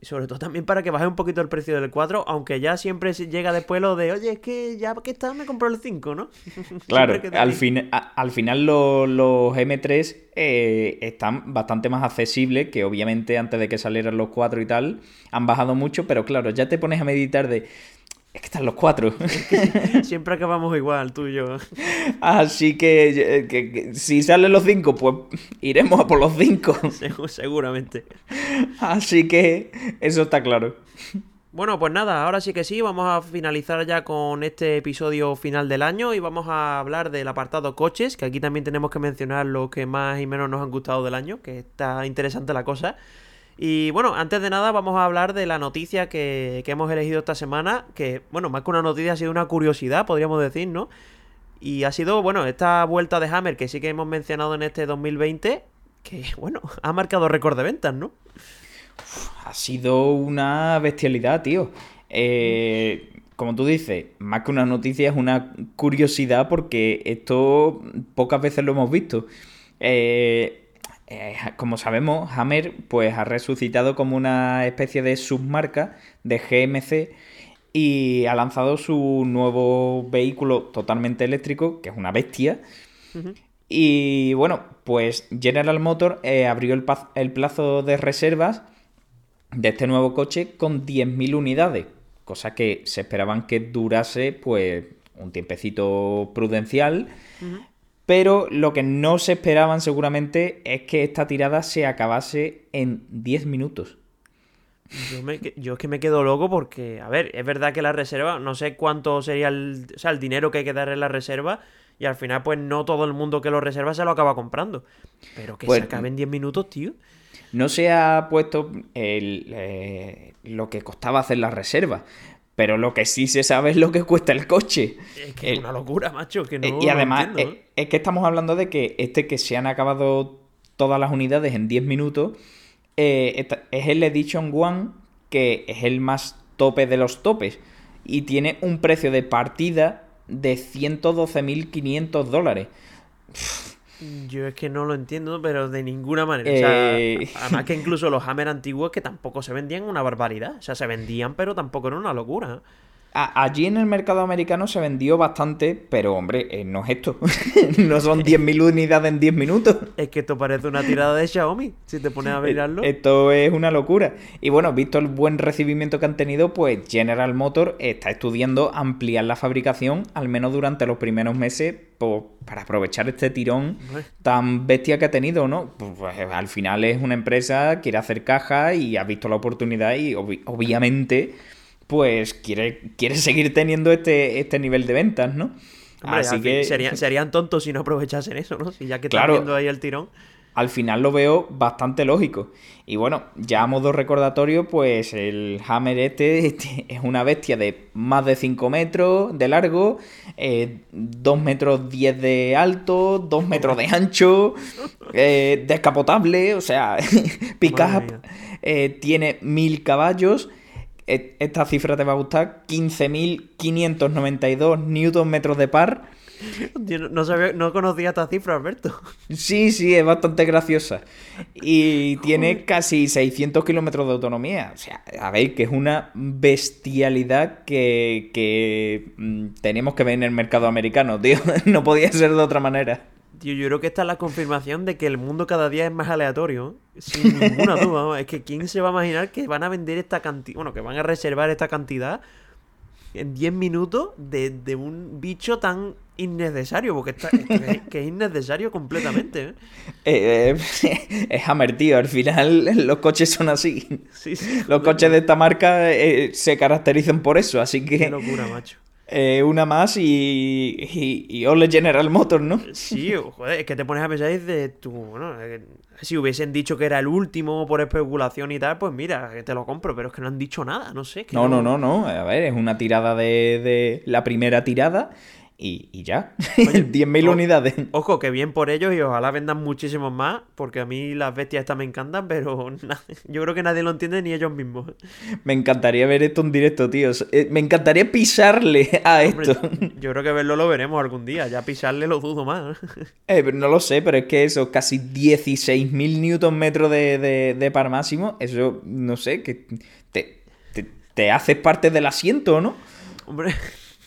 Speaker 1: Y sobre todo también para que baje un poquito el precio del 4, aunque ya siempre llega después lo de, oye, es que ya que está, me compró el 5, ¿no?
Speaker 2: Claro, al, fin- a- al final lo- los M3 eh, están bastante más accesibles, que obviamente antes de que salieran los 4 y tal, han bajado mucho, pero claro, ya te pones a meditar de, es que están los 4.
Speaker 1: Siempre acabamos igual, tú y yo.
Speaker 2: Así que, eh, que- que si salen los 5, pues iremos a por los 5.
Speaker 1: Segu- Seguramente.
Speaker 2: Así que eso está claro.
Speaker 1: Bueno, pues nada, ahora sí que sí, vamos a finalizar ya con este episodio final del año y vamos a hablar del apartado coches, que aquí también tenemos que mencionar lo que más y menos nos han gustado del año, que está interesante la cosa. Y bueno, antes de nada vamos a hablar de la noticia que, que hemos elegido esta semana, que bueno, más que una noticia ha sido una curiosidad, podríamos decir, ¿no? Y ha sido, bueno, esta vuelta de Hammer que sí que hemos mencionado en este 2020, que bueno, ha marcado récord de ventas, ¿no?
Speaker 2: Ha sido una bestialidad, tío. Eh, como tú dices, más que una noticia es una curiosidad porque esto pocas veces lo hemos visto. Eh, eh, como sabemos, Hammer pues ha resucitado como una especie de submarca de GMC y ha lanzado su nuevo vehículo totalmente eléctrico, que es una bestia. Y bueno, pues General Motor abrió el, el plazo de reservas de este nuevo coche con 10.000 unidades, cosa que se esperaban que durase pues un tiempecito prudencial, pero lo que no se esperaban seguramente es que esta tirada se acabase en 10 minutos.
Speaker 1: Yo, es que me quedo loco porque, a ver, es verdad que la reserva, no sé cuánto sería el, o sea, el dinero que hay que dar en la reserva y al final pues no todo el mundo que lo reserva se lo acaba comprando. Pero que se acabe en 10 minutos, tío.
Speaker 2: No se ha puesto eh, lo que costaba hacer la reserva. Pero lo que sí se sabe es lo que cuesta el coche.
Speaker 1: Es que es una locura, macho. Que
Speaker 2: no y además, es, que estamos hablando de que este que se han acabado todas las unidades en 10 minutos eh, es el Edition One, que es el más tope de los topes. Y tiene un precio de partida de 112.500 dólares.
Speaker 1: Yo es que no lo entiendo, pero de ninguna manera. O sea, eh, además que incluso los Hammer antiguos que tampoco se vendían una barbaridad. O sea, se vendían, pero tampoco era una locura
Speaker 2: allí en el mercado americano se vendió bastante, pero hombre, eh, no es esto. no son 10.000 unidades en 10 minutos.
Speaker 1: Es que esto parece una tirada de Xiaomi, si te pones a eh, mirarlo.
Speaker 2: Esto es una locura. Y bueno, visto el buen recibimiento que han tenido, pues General Motors está estudiando ampliar la fabricación, al menos durante los primeros meses, para aprovechar este tirón tan bestia que ha tenido, ¿no? Pues, pues, al final es una empresa, quiere hacer caja y ha visto la oportunidad y obviamente pues quiere, quiere seguir teniendo este, este nivel de ventas, ¿no?
Speaker 1: Así que serían, tontos si no aprovechasen eso, ¿no? Si ya que están viendo ahí el tirón.
Speaker 2: Al final lo veo bastante lógico. Y bueno, ya a modo recordatorio, pues el Hammer este, este es una bestia de más de 5 metros de largo, 2 eh, metros 10 de alto, 2 metros de ancho, eh, descapotable, o sea, pick-up, eh, tiene 1000 caballos esta cifra te va a gustar, 15.592 newton metros de par.
Speaker 1: no, sabía, no conocía esta cifra, Alberto.
Speaker 2: Sí, sí, es bastante graciosa. Y tiene casi 600 kilómetros de autonomía. O sea, a ver, que es una bestialidad que, que mm, tenemos que ver en el mercado americano, tío. No podía ser de otra manera
Speaker 1: yo creo que esta es la confirmación de que el mundo cada día es más aleatorio. Sin ninguna duda. Es que ¿quién se va a imaginar que van a vender esta cantidad? Bueno, que van a reservar esta cantidad en 10 minutos de, un bicho tan innecesario, porque es, que es innecesario completamente. ¿eh?
Speaker 2: Eh, eh, es Hammer, tío. Al final los coches son así. los coches de esta marca se caracterizan por eso, así que...
Speaker 1: Qué locura, macho.
Speaker 2: Eh, una más y, y, y, Ole General Motors, ¿no?
Speaker 1: Sí, joder, es que te pones a pensar de tú, bueno, si hubiesen dicho que era el último por especulación y tal, pues mira, que te lo compro, pero es que no han dicho nada, no sé.
Speaker 2: No, no, no, no, a ver, es una tirada de, de la primera tirada y, ya. 10.000 unidades.
Speaker 1: Ojo, que bien por ellos y ojalá vendan muchísimos más, porque a mí las bestias estas me encantan, pero yo creo que nadie lo entiende ni ellos mismos.
Speaker 2: Me encantaría ver esto en directo, tío. Eh, me encantaría pisarle a esto.
Speaker 1: Yo creo que verlo lo veremos algún día, ya pisarle lo dudo más.
Speaker 2: Eh, no lo sé, pero es que eso, casi 16.000 newton metros de, de, par máximo, eso, no sé, que te, te, te haces parte del asiento, ¿no?
Speaker 1: Hombre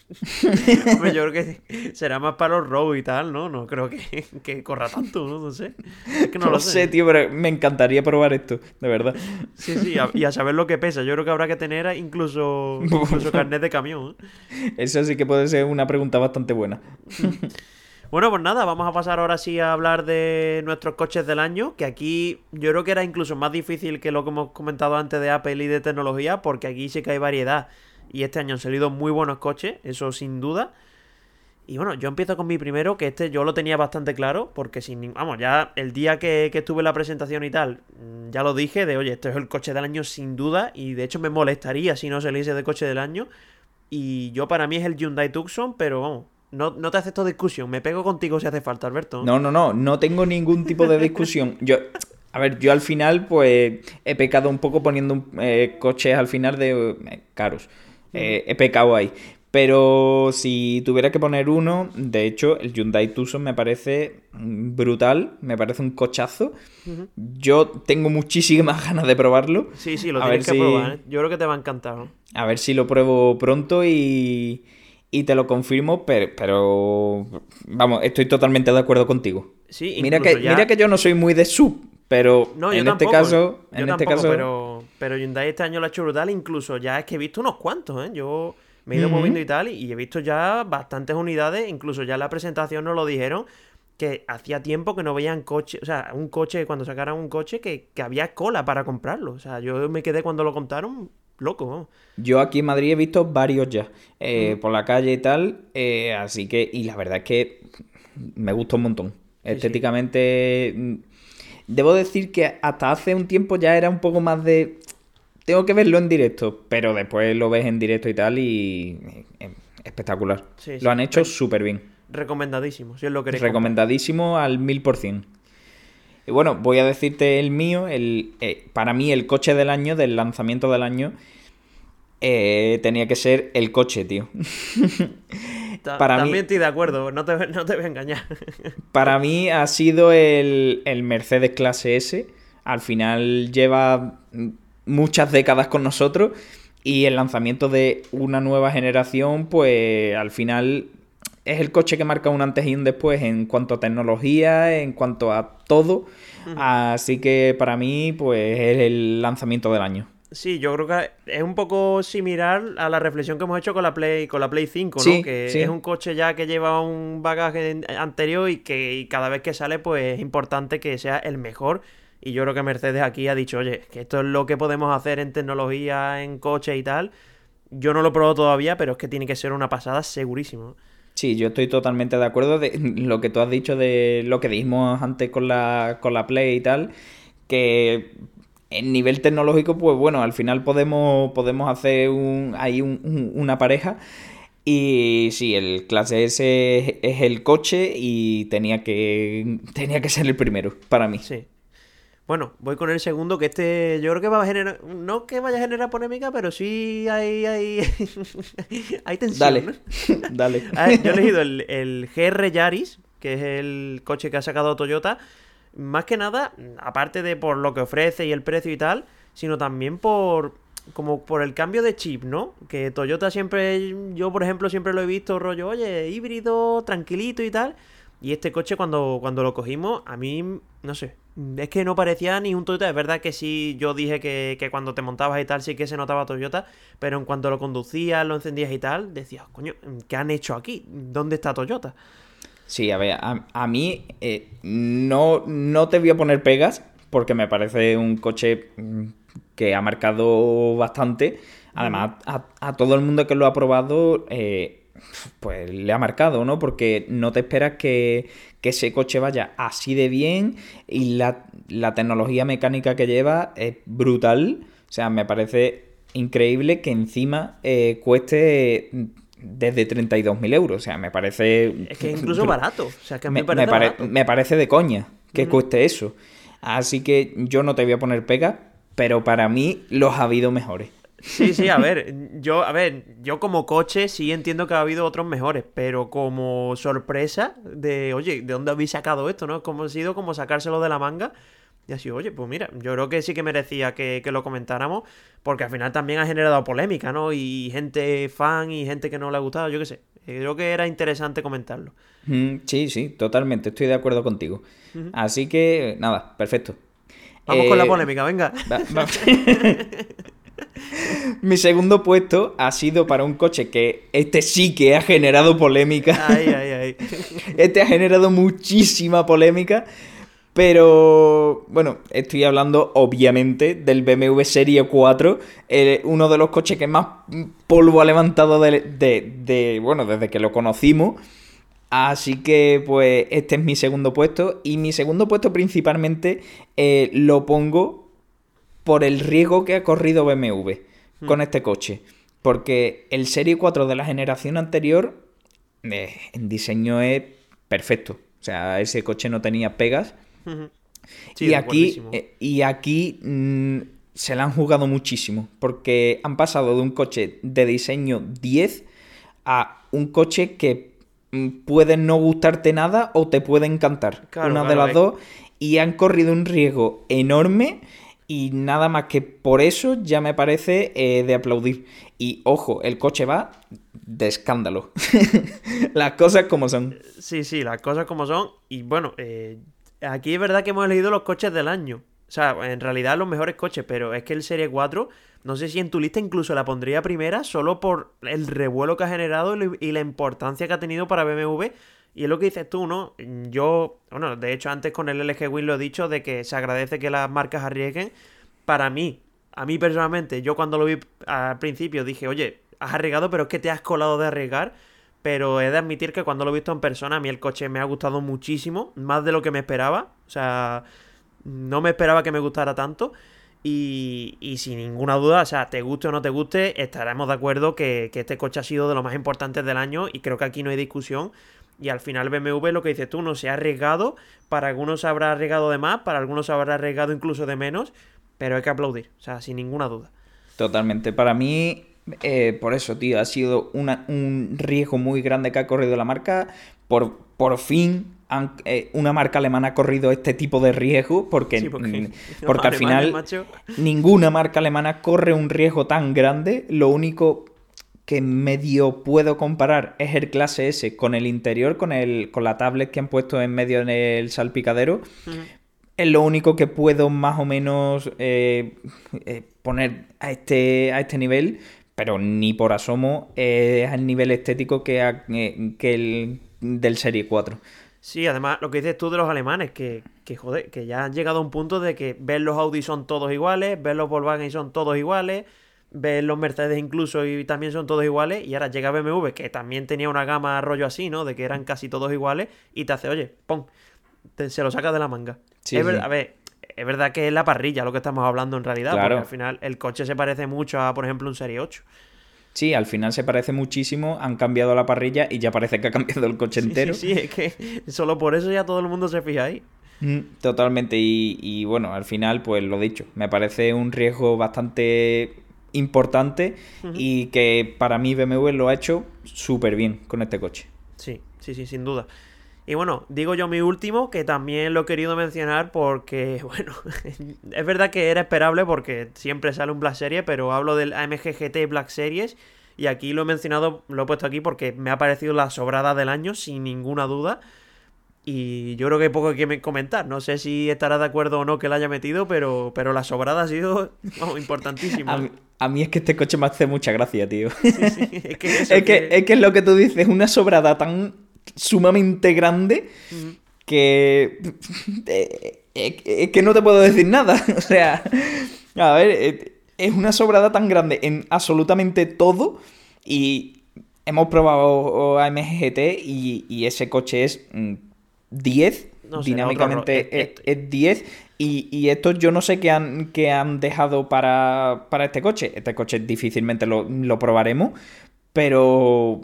Speaker 1: yo creo que será más para los rows y tal, ¿no? No creo que, corra tanto, ¿no? No sé.
Speaker 2: no, lo sé. tío, pero me encantaría probar esto, de verdad.
Speaker 1: Sí, sí, y a saber lo que pesa. Yo creo que habrá que tener incluso, incluso carnet de camión.
Speaker 2: ¿eh? Eso sí que puede ser una pregunta bastante buena.
Speaker 1: Bueno, pues nada, vamos a pasar ahora sí a hablar de nuestros coches del año, que aquí yo creo que era incluso más difícil que lo que hemos comentado antes de Apple y de tecnología, porque aquí sí que hay variedad. Y este año han salido muy buenos coches, eso sin duda. Y bueno, yo empiezo con mi primero, que este yo lo tenía bastante claro, porque sin vamos, ya el día que, que estuve en la presentación y tal, mm, ya lo dije, de oye, este es el coche del año sin duda, y de hecho me molestaría si no saliese de coche del año. Y yo para mí es el Hyundai Tucson, pero vamos, no, no te acepto discusión, me pego contigo si hace falta, Alberto.
Speaker 2: No, no, no, no tengo ningún tipo de discusión. Yo, a ver, yo al final, pues, he pecado un poco poniendo eh, coches al final de eh, caros. Eh, he pecado ahí. Pero si tuviera que poner uno, de hecho, el Hyundai Tucson me parece brutal, me parece un cochazo. Yo tengo muchísimas ganas de probarlo.
Speaker 1: Sí, sí, lo tienes que probar. ¿eh? Yo creo que te va a encantar.
Speaker 2: A ver si lo pruebo pronto y, y te lo confirmo, pero, vamos, estoy totalmente de acuerdo contigo.
Speaker 1: Sí,
Speaker 2: mira que, mira que yo no soy muy de sub, pero
Speaker 1: no,
Speaker 2: en este caso,
Speaker 1: en
Speaker 2: este caso,
Speaker 1: pero, pero Hyundai este año lo ha hecho brutal, incluso ya es que he visto unos cuantos, ¿eh? Yo me he ido moviendo y tal, y he visto ya bastantes unidades, incluso ya en la presentación nos lo dijeron, que hacía tiempo que no veían coche, o sea, un coche, cuando sacaran un coche, que, había cola para comprarlo. O sea, yo me quedé cuando lo contaron loco.
Speaker 2: Yo aquí en Madrid he visto varios ya, eh, por la calle y tal, eh, así que, y la verdad es que me gusta un montón. Estéticamente, debo decir que hasta hace un tiempo ya era un poco más de tengo que verlo en directo, pero después lo ves en directo y tal y espectacular. lo han hecho súper bien.
Speaker 1: Recomendadísimo, si es lo que
Speaker 2: Recomendadísimo al mil por cien. Y bueno, voy a decirte el mío, el, eh, para mí el coche del año, del lanzamiento del año, eh, tenía que ser el coche, tío.
Speaker 1: para También estoy de acuerdo, no te, no te voy a engañar.
Speaker 2: para mí ha sido el, el Mercedes Clase S. Al final lleva muchas décadas con nosotros y el lanzamiento de una nueva generación, pues al final es el coche que marca un antes y un después en cuanto a tecnología, en cuanto a todo. Así que para mí, pues es el lanzamiento del año.
Speaker 1: Sí, yo creo que es un poco similar a la reflexión que hemos hecho con la Play, con la Play 5, ¿no? que es un coche ya que lleva un bagaje anterior y que cada vez que sale, pues es importante que sea el mejor y yo creo que Mercedes aquí ha dicho, oye, que esto es lo que podemos hacer en tecnología, en coche y tal. Yo no lo he probado todavía, pero es que tiene que ser una pasada segurísimo.
Speaker 2: Sí, yo estoy totalmente de acuerdo de lo que tú has dicho de lo que dijimos antes con la, con la Play y tal, que en nivel tecnológico, pues bueno, al final podemos, podemos hacer un, ahí una pareja. Y sí, el clase S es el coche y tenía que, tenía que ser el primero para mí.
Speaker 1: Sí, bueno, voy con el segundo, que este yo creo que va a generar, no que vaya a generar polémica, pero sí hay, hay, hay tensión.
Speaker 2: Dale, dale.
Speaker 1: yo he elegido el, el GR Yaris, que es el coche que ha sacado Toyota, más que nada, aparte de por lo que ofrece y el precio y tal, sino también por como por el cambio de chip, ¿no? Que Toyota siempre, yo por ejemplo siempre lo he visto rollo, oye, híbrido, tranquilito y tal. Y este coche cuando, cuando lo cogimos, a mí, no sé, es que no parecía ni un Toyota. Es verdad que sí, yo dije que, cuando te montabas y tal sí que se notaba Toyota, pero en cuanto lo conducías, lo encendías y tal, decías, coño, ¿qué han hecho aquí? ¿Dónde está Toyota?
Speaker 2: Sí, a ver, a, mí eh, no, no te voy a poner pegas porque me parece un coche mm, que ha marcado bastante. Además, a, todo el mundo que lo ha probado, eh, pues le ha marcado, ¿no? Porque no te esperas que, ese coche vaya así de bien y la, tecnología mecánica que lleva es brutal. O sea, me parece increíble que encima eh, cueste desde 32.000 euros. O sea, me parece...
Speaker 1: Es que es incluso barato. O sea, que
Speaker 2: me,
Speaker 1: parece
Speaker 2: me, parece de coña que cueste eso. Así que yo no te voy a poner pega, pero para mí los ha habido mejores.
Speaker 1: Sí, sí, a ver, yo, a ver, yo como coche sí entiendo que ha habido otros mejores, pero como sorpresa de, oye, ¿de dónde habéis sacado esto, no? Como ha sido como sacárselo de la manga. Y así, oye, pues mira, yo creo que sí que merecía que, lo comentáramos, porque al final también ha generado polémica, ¿no? Y gente fan y gente que no le ha gustado, yo qué sé. Creo que era interesante comentarlo.
Speaker 2: Sí, sí, totalmente, estoy de acuerdo contigo. Así que, nada, perfecto.
Speaker 1: Vamos con la eh, polémica, venga.
Speaker 2: Mi segundo puesto ha sido para un coche que este sí que ha generado polémica. Este ha generado muchísima polémica. Pero bueno, estoy hablando obviamente del BMW Serie 4, uno de los coches que más polvo ha levantado de, bueno, desde que lo conocimos. Así que, pues, este es mi segundo puesto. Y mi segundo puesto principalmente eh, lo pongo por el riesgo que ha corrido BMW con este coche. Porque el Serie 4 de la generación anterior, eh, en diseño es perfecto. O sea, ese coche no tenía pegas.
Speaker 1: Sí,
Speaker 2: y, aquí, eh, y aquí mm, se la han jugado muchísimo. Porque han pasado de un coche de diseño 10 a un coche que mm, puede no gustarte nada o te puede encantar.
Speaker 1: Claro,
Speaker 2: Una de las
Speaker 1: es-
Speaker 2: dos. Y han corrido un riesgo enorme. Y nada más que por eso ya me parece eh, de aplaudir. Y ojo, el coche va de escándalo. Las cosas como son.
Speaker 1: Sí, sí, las cosas como son. Y bueno, eh, aquí es verdad que hemos elegido los coches del año. O sea, en realidad los mejores coches, pero es que el Serie 4, no sé si en tu lista incluso la pondría primera solo por el revuelo que ha generado y la importancia que ha tenido para BMW. Y es lo que dices tú, ¿no? Yo, bueno, de hecho antes con el LG Win lo he dicho de que se agradece que las marcas arriesguen. Para mí, a mí personalmente, yo cuando lo vi al principio dije, oye, has arriesgado, pero es que te has colado de arriesgar. Pero he de admitir que cuando lo he visto en persona, a mí el coche me ha gustado muchísimo, más de lo que me esperaba. O sea, no me esperaba que me gustara tanto. Y, y sin ninguna duda, o sea, te guste o no te guste, estaremos de acuerdo que, que este coche ha sido de los más importantes del año y creo que aquí no hay discusión. Y al final BMW, lo que dices tú, no se ha arriesgado. Para algunos se habrá arriesgado de más, para algunos se habrá arriesgado incluso de menos. Pero hay que aplaudir, o sea, sin ninguna duda.
Speaker 2: Totalmente. Para mí, eh, por eso, tío, ha sido una- un riesgo muy grande que ha corrido la marca. Por, por fin, han- eh, una marca alemana ha corrido este tipo de riesgo. Porque,
Speaker 1: Sí, porque-
Speaker 2: porque al final,
Speaker 1: macho.
Speaker 2: ninguna marca alemana corre un riesgo tan grande. Lo único que medio puedo comparar es el clase S con el interior, con, el, con la tablet que han puesto en medio en el salpicadero. Es lo único que puedo más o menos eh, poner a este, a este nivel, pero ni por asomo eh, es el nivel estético que, ha- eh, que el del Serie 4.
Speaker 1: Sí, además, lo que dices tú de los alemanes, que, que joder, que ya han llegado a un punto de que ves los Audi son todos iguales, ves los Volkswagen son todos iguales, ves los Mercedes incluso y también son todos iguales, y ahora llega BMW, que también tenía una gama rollo así, ¿no? De que eran casi todos iguales, y te hace, oye, pon, te- se lo sacas de la manga.
Speaker 2: Sí,
Speaker 1: es
Speaker 2: sí.
Speaker 1: ver- A ver, es verdad que es la parrilla lo que estamos hablando en realidad,
Speaker 2: Claro.
Speaker 1: porque al final el coche se parece mucho a, por ejemplo, un Serie 8.
Speaker 2: Sí, al final se parece muchísimo, han cambiado la parrilla y ya parece que ha cambiado el coche
Speaker 1: Sí,
Speaker 2: entero.
Speaker 1: Sí, sí, es que solo por eso ya todo el mundo se fija ahí.
Speaker 2: Mm, Totalmente, y, y bueno, al final, pues lo dicho, me parece un riesgo bastante importante y que para mí BMW lo ha hecho súper bien con este coche.
Speaker 1: Sí, sí, sí, sin duda. Y bueno, digo yo mi último, que también lo he querido mencionar porque, bueno, es verdad que era esperable porque siempre sale un Black Series, pero hablo del AMG GT Black Series y aquí lo he mencionado, lo he puesto aquí porque me ha parecido la sobrada del año, sin ninguna duda. Y yo creo que hay poco que me- comentar. No sé si estará de acuerdo o no que la haya metido, pero, pero la sobrada ha sido vamos, importantísima.
Speaker 2: A mí, a mí es que este coche me hace mucha gracia, tío.
Speaker 1: Sí, sí, es que, eso
Speaker 2: es, que, es que es lo que tú dices, una sobrada tan sumamente grande que... eh, eh, Es que no te puedo decir nada. O sea, a ver, eh, es una sobrada tan grande en absolutamente todo y hemos probado AMG GT y, y ese coche es mm, 10,
Speaker 1: No sé, era otro
Speaker 2: dinámicamente
Speaker 1: es-
Speaker 2: es, es 10 y, y esto yo no sé qué han, qué han dejado para, para este coche. Este coche difícilmente lo, lo probaremos, pero,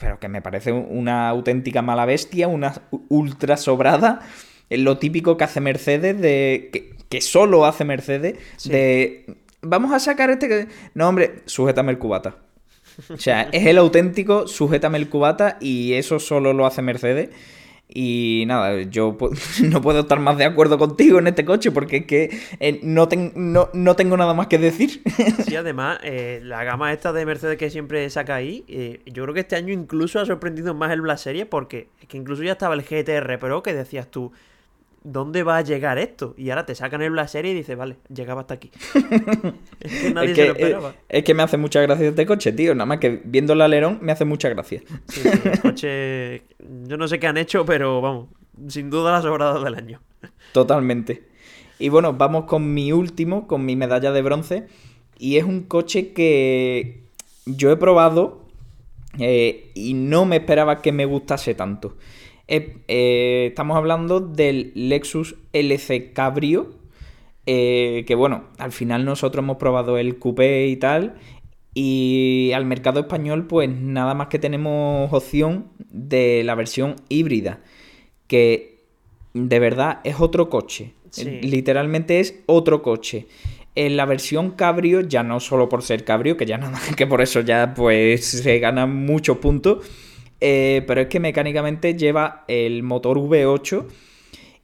Speaker 2: pero que me parece una auténtica mala bestia, una ultra sobrada. Es lo típico que hace Mercedes, de que, que solo hace Mercedes,
Speaker 1: Sí.
Speaker 2: de vamos a sacar este... que-". No, hombre, sujétame el cubata. O sea, es el auténtico, sujétame el cubata y eso solo lo hace Mercedes. Y nada, yo no puedo estar más de acuerdo contigo en este coche porque es que eh, no, ten- no, no tengo nada más que decir.
Speaker 1: Sí, además, eh, la gama esta de Mercedes que siempre saca ahí, eh, yo creo que este año incluso ha sorprendido más el Black Series porque es que incluso ya estaba el GTR Pro que decías tú, ¿dónde va a llegar esto? Y ahora te sacan el Black Series y dices, vale, llegaba hasta aquí. es que nadie
Speaker 2: es,
Speaker 1: se
Speaker 2: que,
Speaker 1: lo esperaba.
Speaker 2: eh, es que me hace mucha gracia este coche, tío. Nada más que viendo el alerón me hace mucha gracia.
Speaker 1: Sí, sí, el coche, yo no sé qué han hecho, pero vamos, sin duda la sobrada del año.
Speaker 2: Totalmente. Y bueno, vamos con mi último, con mi medalla de bronce. Y es un coche que yo he probado eh, y no me esperaba que me gustase tanto. Eh, estamos hablando del Lexus LC Cabrio, que bueno, al final nosotros hemos probado el coupé y tal, y al mercado español pues nada más que tenemos opción de la versión híbrida, que de verdad es otro coche. Literalmente es otro coche. En la versión cabrio, ya no solo por ser cabrio, que ya nada que por eso ya pues se ganan muchos puntos, eh, pero es que mecánicamente lleva el motor V8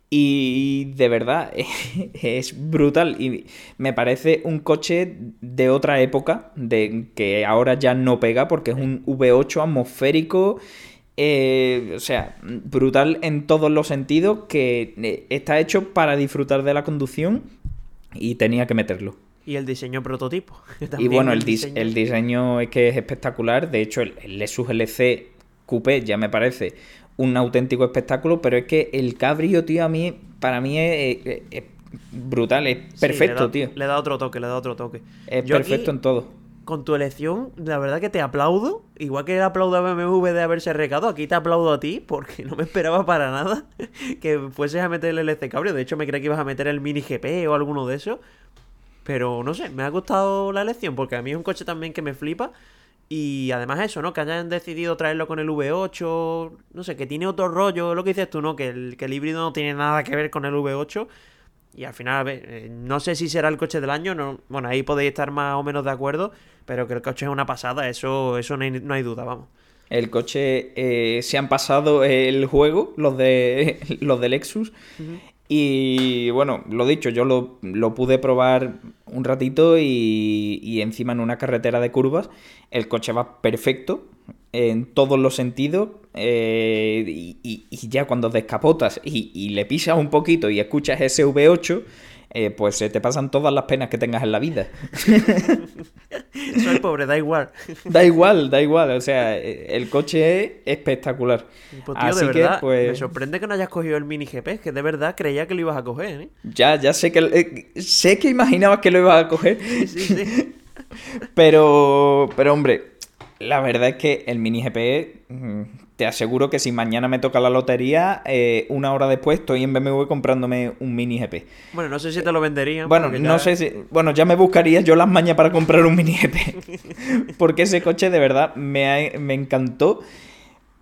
Speaker 2: y de verdad es brutal y me parece un coche de otra época, de que ahora ya no pega porque es un V8 atmosférico eh, o sea, brutal en todos los sentidos, que eh, está hecho para disfrutar de la conducción y tenía que meterlo.
Speaker 1: Y el diseño prototipo.
Speaker 2: y bueno, el, diseño... es que es espectacular. De hecho, el, Lexus LC Coupé ya me parece un auténtico espectáculo, pero es que el cabrio, tío, a mí, para mí es, brutal, es perfecto, tío.
Speaker 1: Le da otro toque, le da otro toque.
Speaker 2: Es perfecto en todo
Speaker 1: con tu elección, la verdad que te aplaudo. Igual que aplaudo a BMW de haberse recado, aquí te aplaudo a ti porque no me esperaba para nada que fueses a meter el LC Cabrio. De hecho, me creía que ibas a meter el Mini GP o alguno de esos. Pero no sé, me ha gustado la elección porque a mí es un coche también que me flipa. Y además eso, ¿no? Que hayan decidido traerlo con el V8, no sé, que tiene otro rollo, lo que dices tú, ¿no? Que el, que el híbrido no tiene nada que ver con el V8. Y al final, a ver, eh, no sé si será el coche del año, no, bueno, ahí podéis estar más o menos de acuerdo, pero que el coche es una pasada, eso, eso no, hay, duda, vamos.
Speaker 2: El coche eh, se han pasado el juego, los de los de Lexus. Y bueno, lo dicho, yo lo, pude probar un ratito y, y, encima en una carretera de curvas. El coche va perfecto en todos los sentidos. Eh, y, ya cuando descapotas y, y le pisas un poquito y escuchas ese V8 eh, pues se te pasan todas las penas que tengas en la vida.
Speaker 1: Soy pobre, da igual.
Speaker 2: da igual, da igual. O sea, el coche es espectacular.
Speaker 1: Pues tío, de verdad, pues... me sorprende que no hayas cogido el mini GP, que de verdad creía que lo ibas a coger, ¿eh?
Speaker 2: Ya, ya sé que eh, sé que imaginabas que lo ibas a coger. sí, sí. pero, pero hombre, la verdad es que el mini GP te aseguro que si mañana me toca la lotería, eh, una hora después estoy en BMW comprándome un mini GP.
Speaker 1: Bueno, no sé si te lo venderían.
Speaker 2: Bueno, no sé si. Bueno, ya me buscaría yo las mañas para comprar un mini GP. porque ese coche de verdad me, me encantó.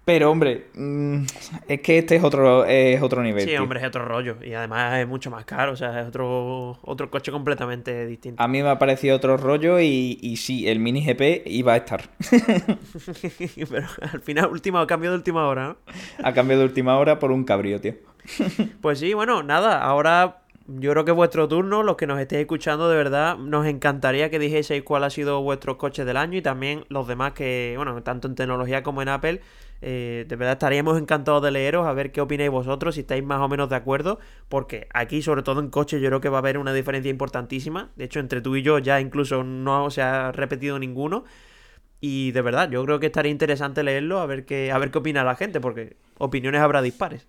Speaker 2: Pero, hombre, mm, es que este es otro, es otro nivel.
Speaker 1: Sí, hombre, es otro rollo. Y además es mucho más caro. O sea, es otro, otro coche completamente distinto.
Speaker 2: A mí me ha parecido otro rollo y, y sí, el Mini GP iba a estar.
Speaker 1: Pero al final, última, cambio de última hora, ¿no?
Speaker 2: Ha cambiado de última hora por un cabrío, tío.
Speaker 1: pues sí, bueno, nada. Ahora yo creo que es vuestro turno, los que nos estéis escuchando, de verdad, nos encantaría que dijeseis cuál ha sido vuestro coche del año y también los demás que, bueno, tanto en tecnología como en Apple, eh, de verdad estaríamos encantados de leeros, a ver qué opináis vosotros, si estáis más o menos de acuerdo, porque aquí, sobre todo en coche, yo creo que va a haber una diferencia importantísima. De hecho, entre tú y yo ya incluso no se ha repetido ninguno. Y de verdad, yo creo que estaría interesante leerlo, a ver qué, a ver qué opina la gente, porque opiniones habrá dispares.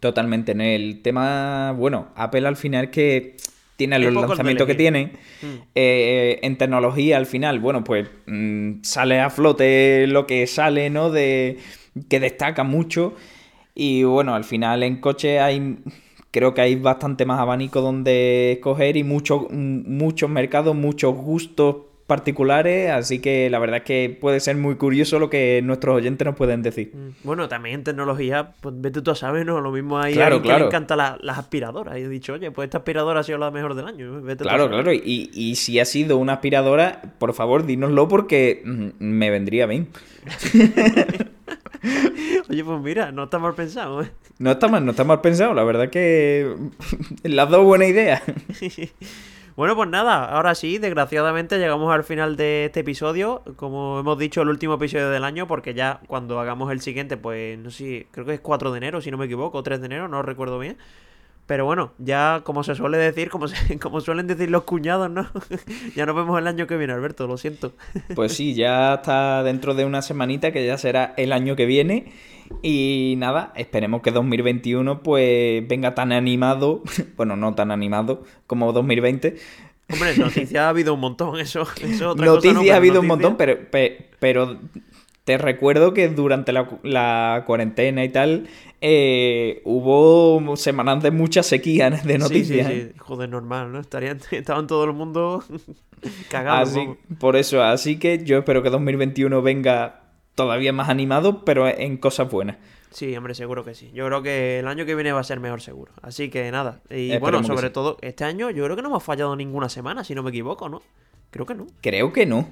Speaker 2: Totalmente. En el tema, bueno, Apple al final que tiene los lanzamientos que tiene. Mm. Eh, en tecnología, al final, bueno, pues mm, sale a flote lo que sale, ¿no? De que destaca mucho. Y bueno, al final en coche hay. Creo que hay bastante más abanico donde escoger y muchos muchos mercados, muchos gustos particulares, así que la verdad es que puede ser muy curioso lo que nuestros oyentes nos pueden decir. Mm.
Speaker 1: Bueno, también en tecnología, pues vete tú a saber, ¿no? Lo mismo hay claro, que le encanta las aspiradoras. Y he dicho, oye, pues esta aspiradora ha sido la mejor del año.
Speaker 2: claro, claro. Y, y, si ha sido una aspiradora, por favor, dínoslo porque mm, me vendría bien.
Speaker 1: Oye, pues mira, no está mal pensado, ¿eh?
Speaker 2: No está mal, no está mal pensado. La verdad que las dos buenas ideas.
Speaker 1: Bueno, pues nada, ahora sí, desgraciadamente llegamos al final de este episodio. Como hemos dicho, el último episodio del año, porque ya cuando hagamos el siguiente, pues no sé, creo que es 4 de enero, si no me equivoco, o 3 de enero, no recuerdo bien. Pero bueno, ya como se suele decir, como, como suelen decir los cuñados, ¿no? ya nos vemos el año que viene, Alberto, lo siento.
Speaker 2: pues sí, ya está dentro de una semanita que ya será el año que viene. Y nada, esperemos que 2021 pues venga tan animado, bueno, no tan animado como 2020.
Speaker 1: Hombre, noticias ha habido un montón, eso.
Speaker 2: noticias ha habido un montón, pero, pero te recuerdo que durante la, cuarentena y tal eh, hubo semanas de mucha sequía de noticias.
Speaker 1: Sí, sí, sí. Joder, normal, ¿no? Estarían, estaban todo el mundo cagados.
Speaker 2: por eso, así que yo espero que 2021 venga todavía más animado, pero en cosas buenas.
Speaker 1: Sí, hombre, seguro que sí. Yo creo que el año que viene va a ser mejor seguro. Así que nada. Y bueno, sobre todo, este año yo creo que no hemos fallado ninguna semana, si no me equivoco, ¿no? Creo que no.
Speaker 2: Creo que no.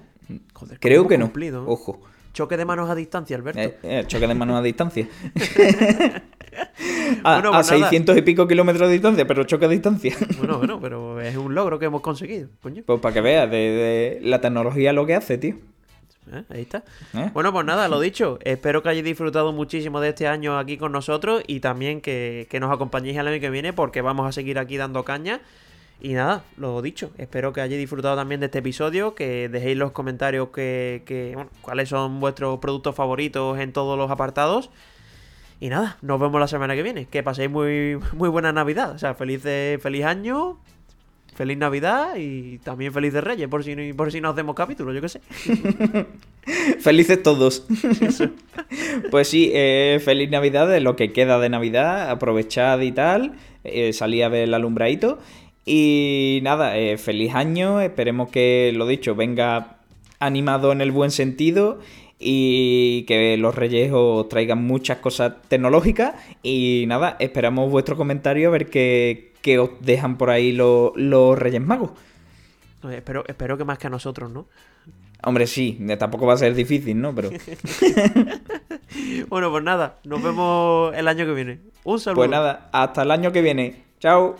Speaker 2: Joder, creo que no. Ojo.
Speaker 1: Choque de manos a distancia, Alberto.
Speaker 2: Eh, eh, choque de manos a distancia. a, 600 pues y pico kilómetros de distancia, pero choque a distancia.
Speaker 1: bueno, bueno, pero es un logro que hemos conseguido, coño.
Speaker 2: Pues para que veas de, la tecnología lo que hace, tío.
Speaker 1: Eh, ahí está. Bueno, pues nada, lo dicho. Espero que hayáis disfrutado muchísimo de este año aquí con nosotros y también que, que nos acompañéis el año que viene porque vamos a seguir aquí dando caña. Y nada, lo dicho, espero que hayáis disfrutado también de este episodio, que dejéis los comentarios que, bueno, cuáles son vuestros productos favoritos en todos los apartados. Y nada, nos vemos la semana que viene. Que paséis muy, muy buena Navidad. O sea, feliz, feliz año, feliz Navidad y también feliz de Reyes, por si, por si no hacemos capítulo, yo qué sé.
Speaker 2: Felices todos. pues sí, eh, feliz Navidad de lo que queda de Navidad, aprovechad y tal. Eh, salí a ver el alumbradito. Y nada, eh, feliz año, esperemos que lo dicho venga animado en el buen sentido y que los reyes os traigan muchas cosas tecnológicas y nada, esperamos vuestro comentario a ver qué, os dejan por ahí los, reyes magos.
Speaker 1: espero, espero que más que a nosotros, ¿no?
Speaker 2: Hombre, sí, tampoco va a ser difícil, ¿no? Pero...
Speaker 1: bueno, pues nada, nos vemos el año que viene. Un saludo.
Speaker 2: Pues nada, hasta el año que viene. Chao.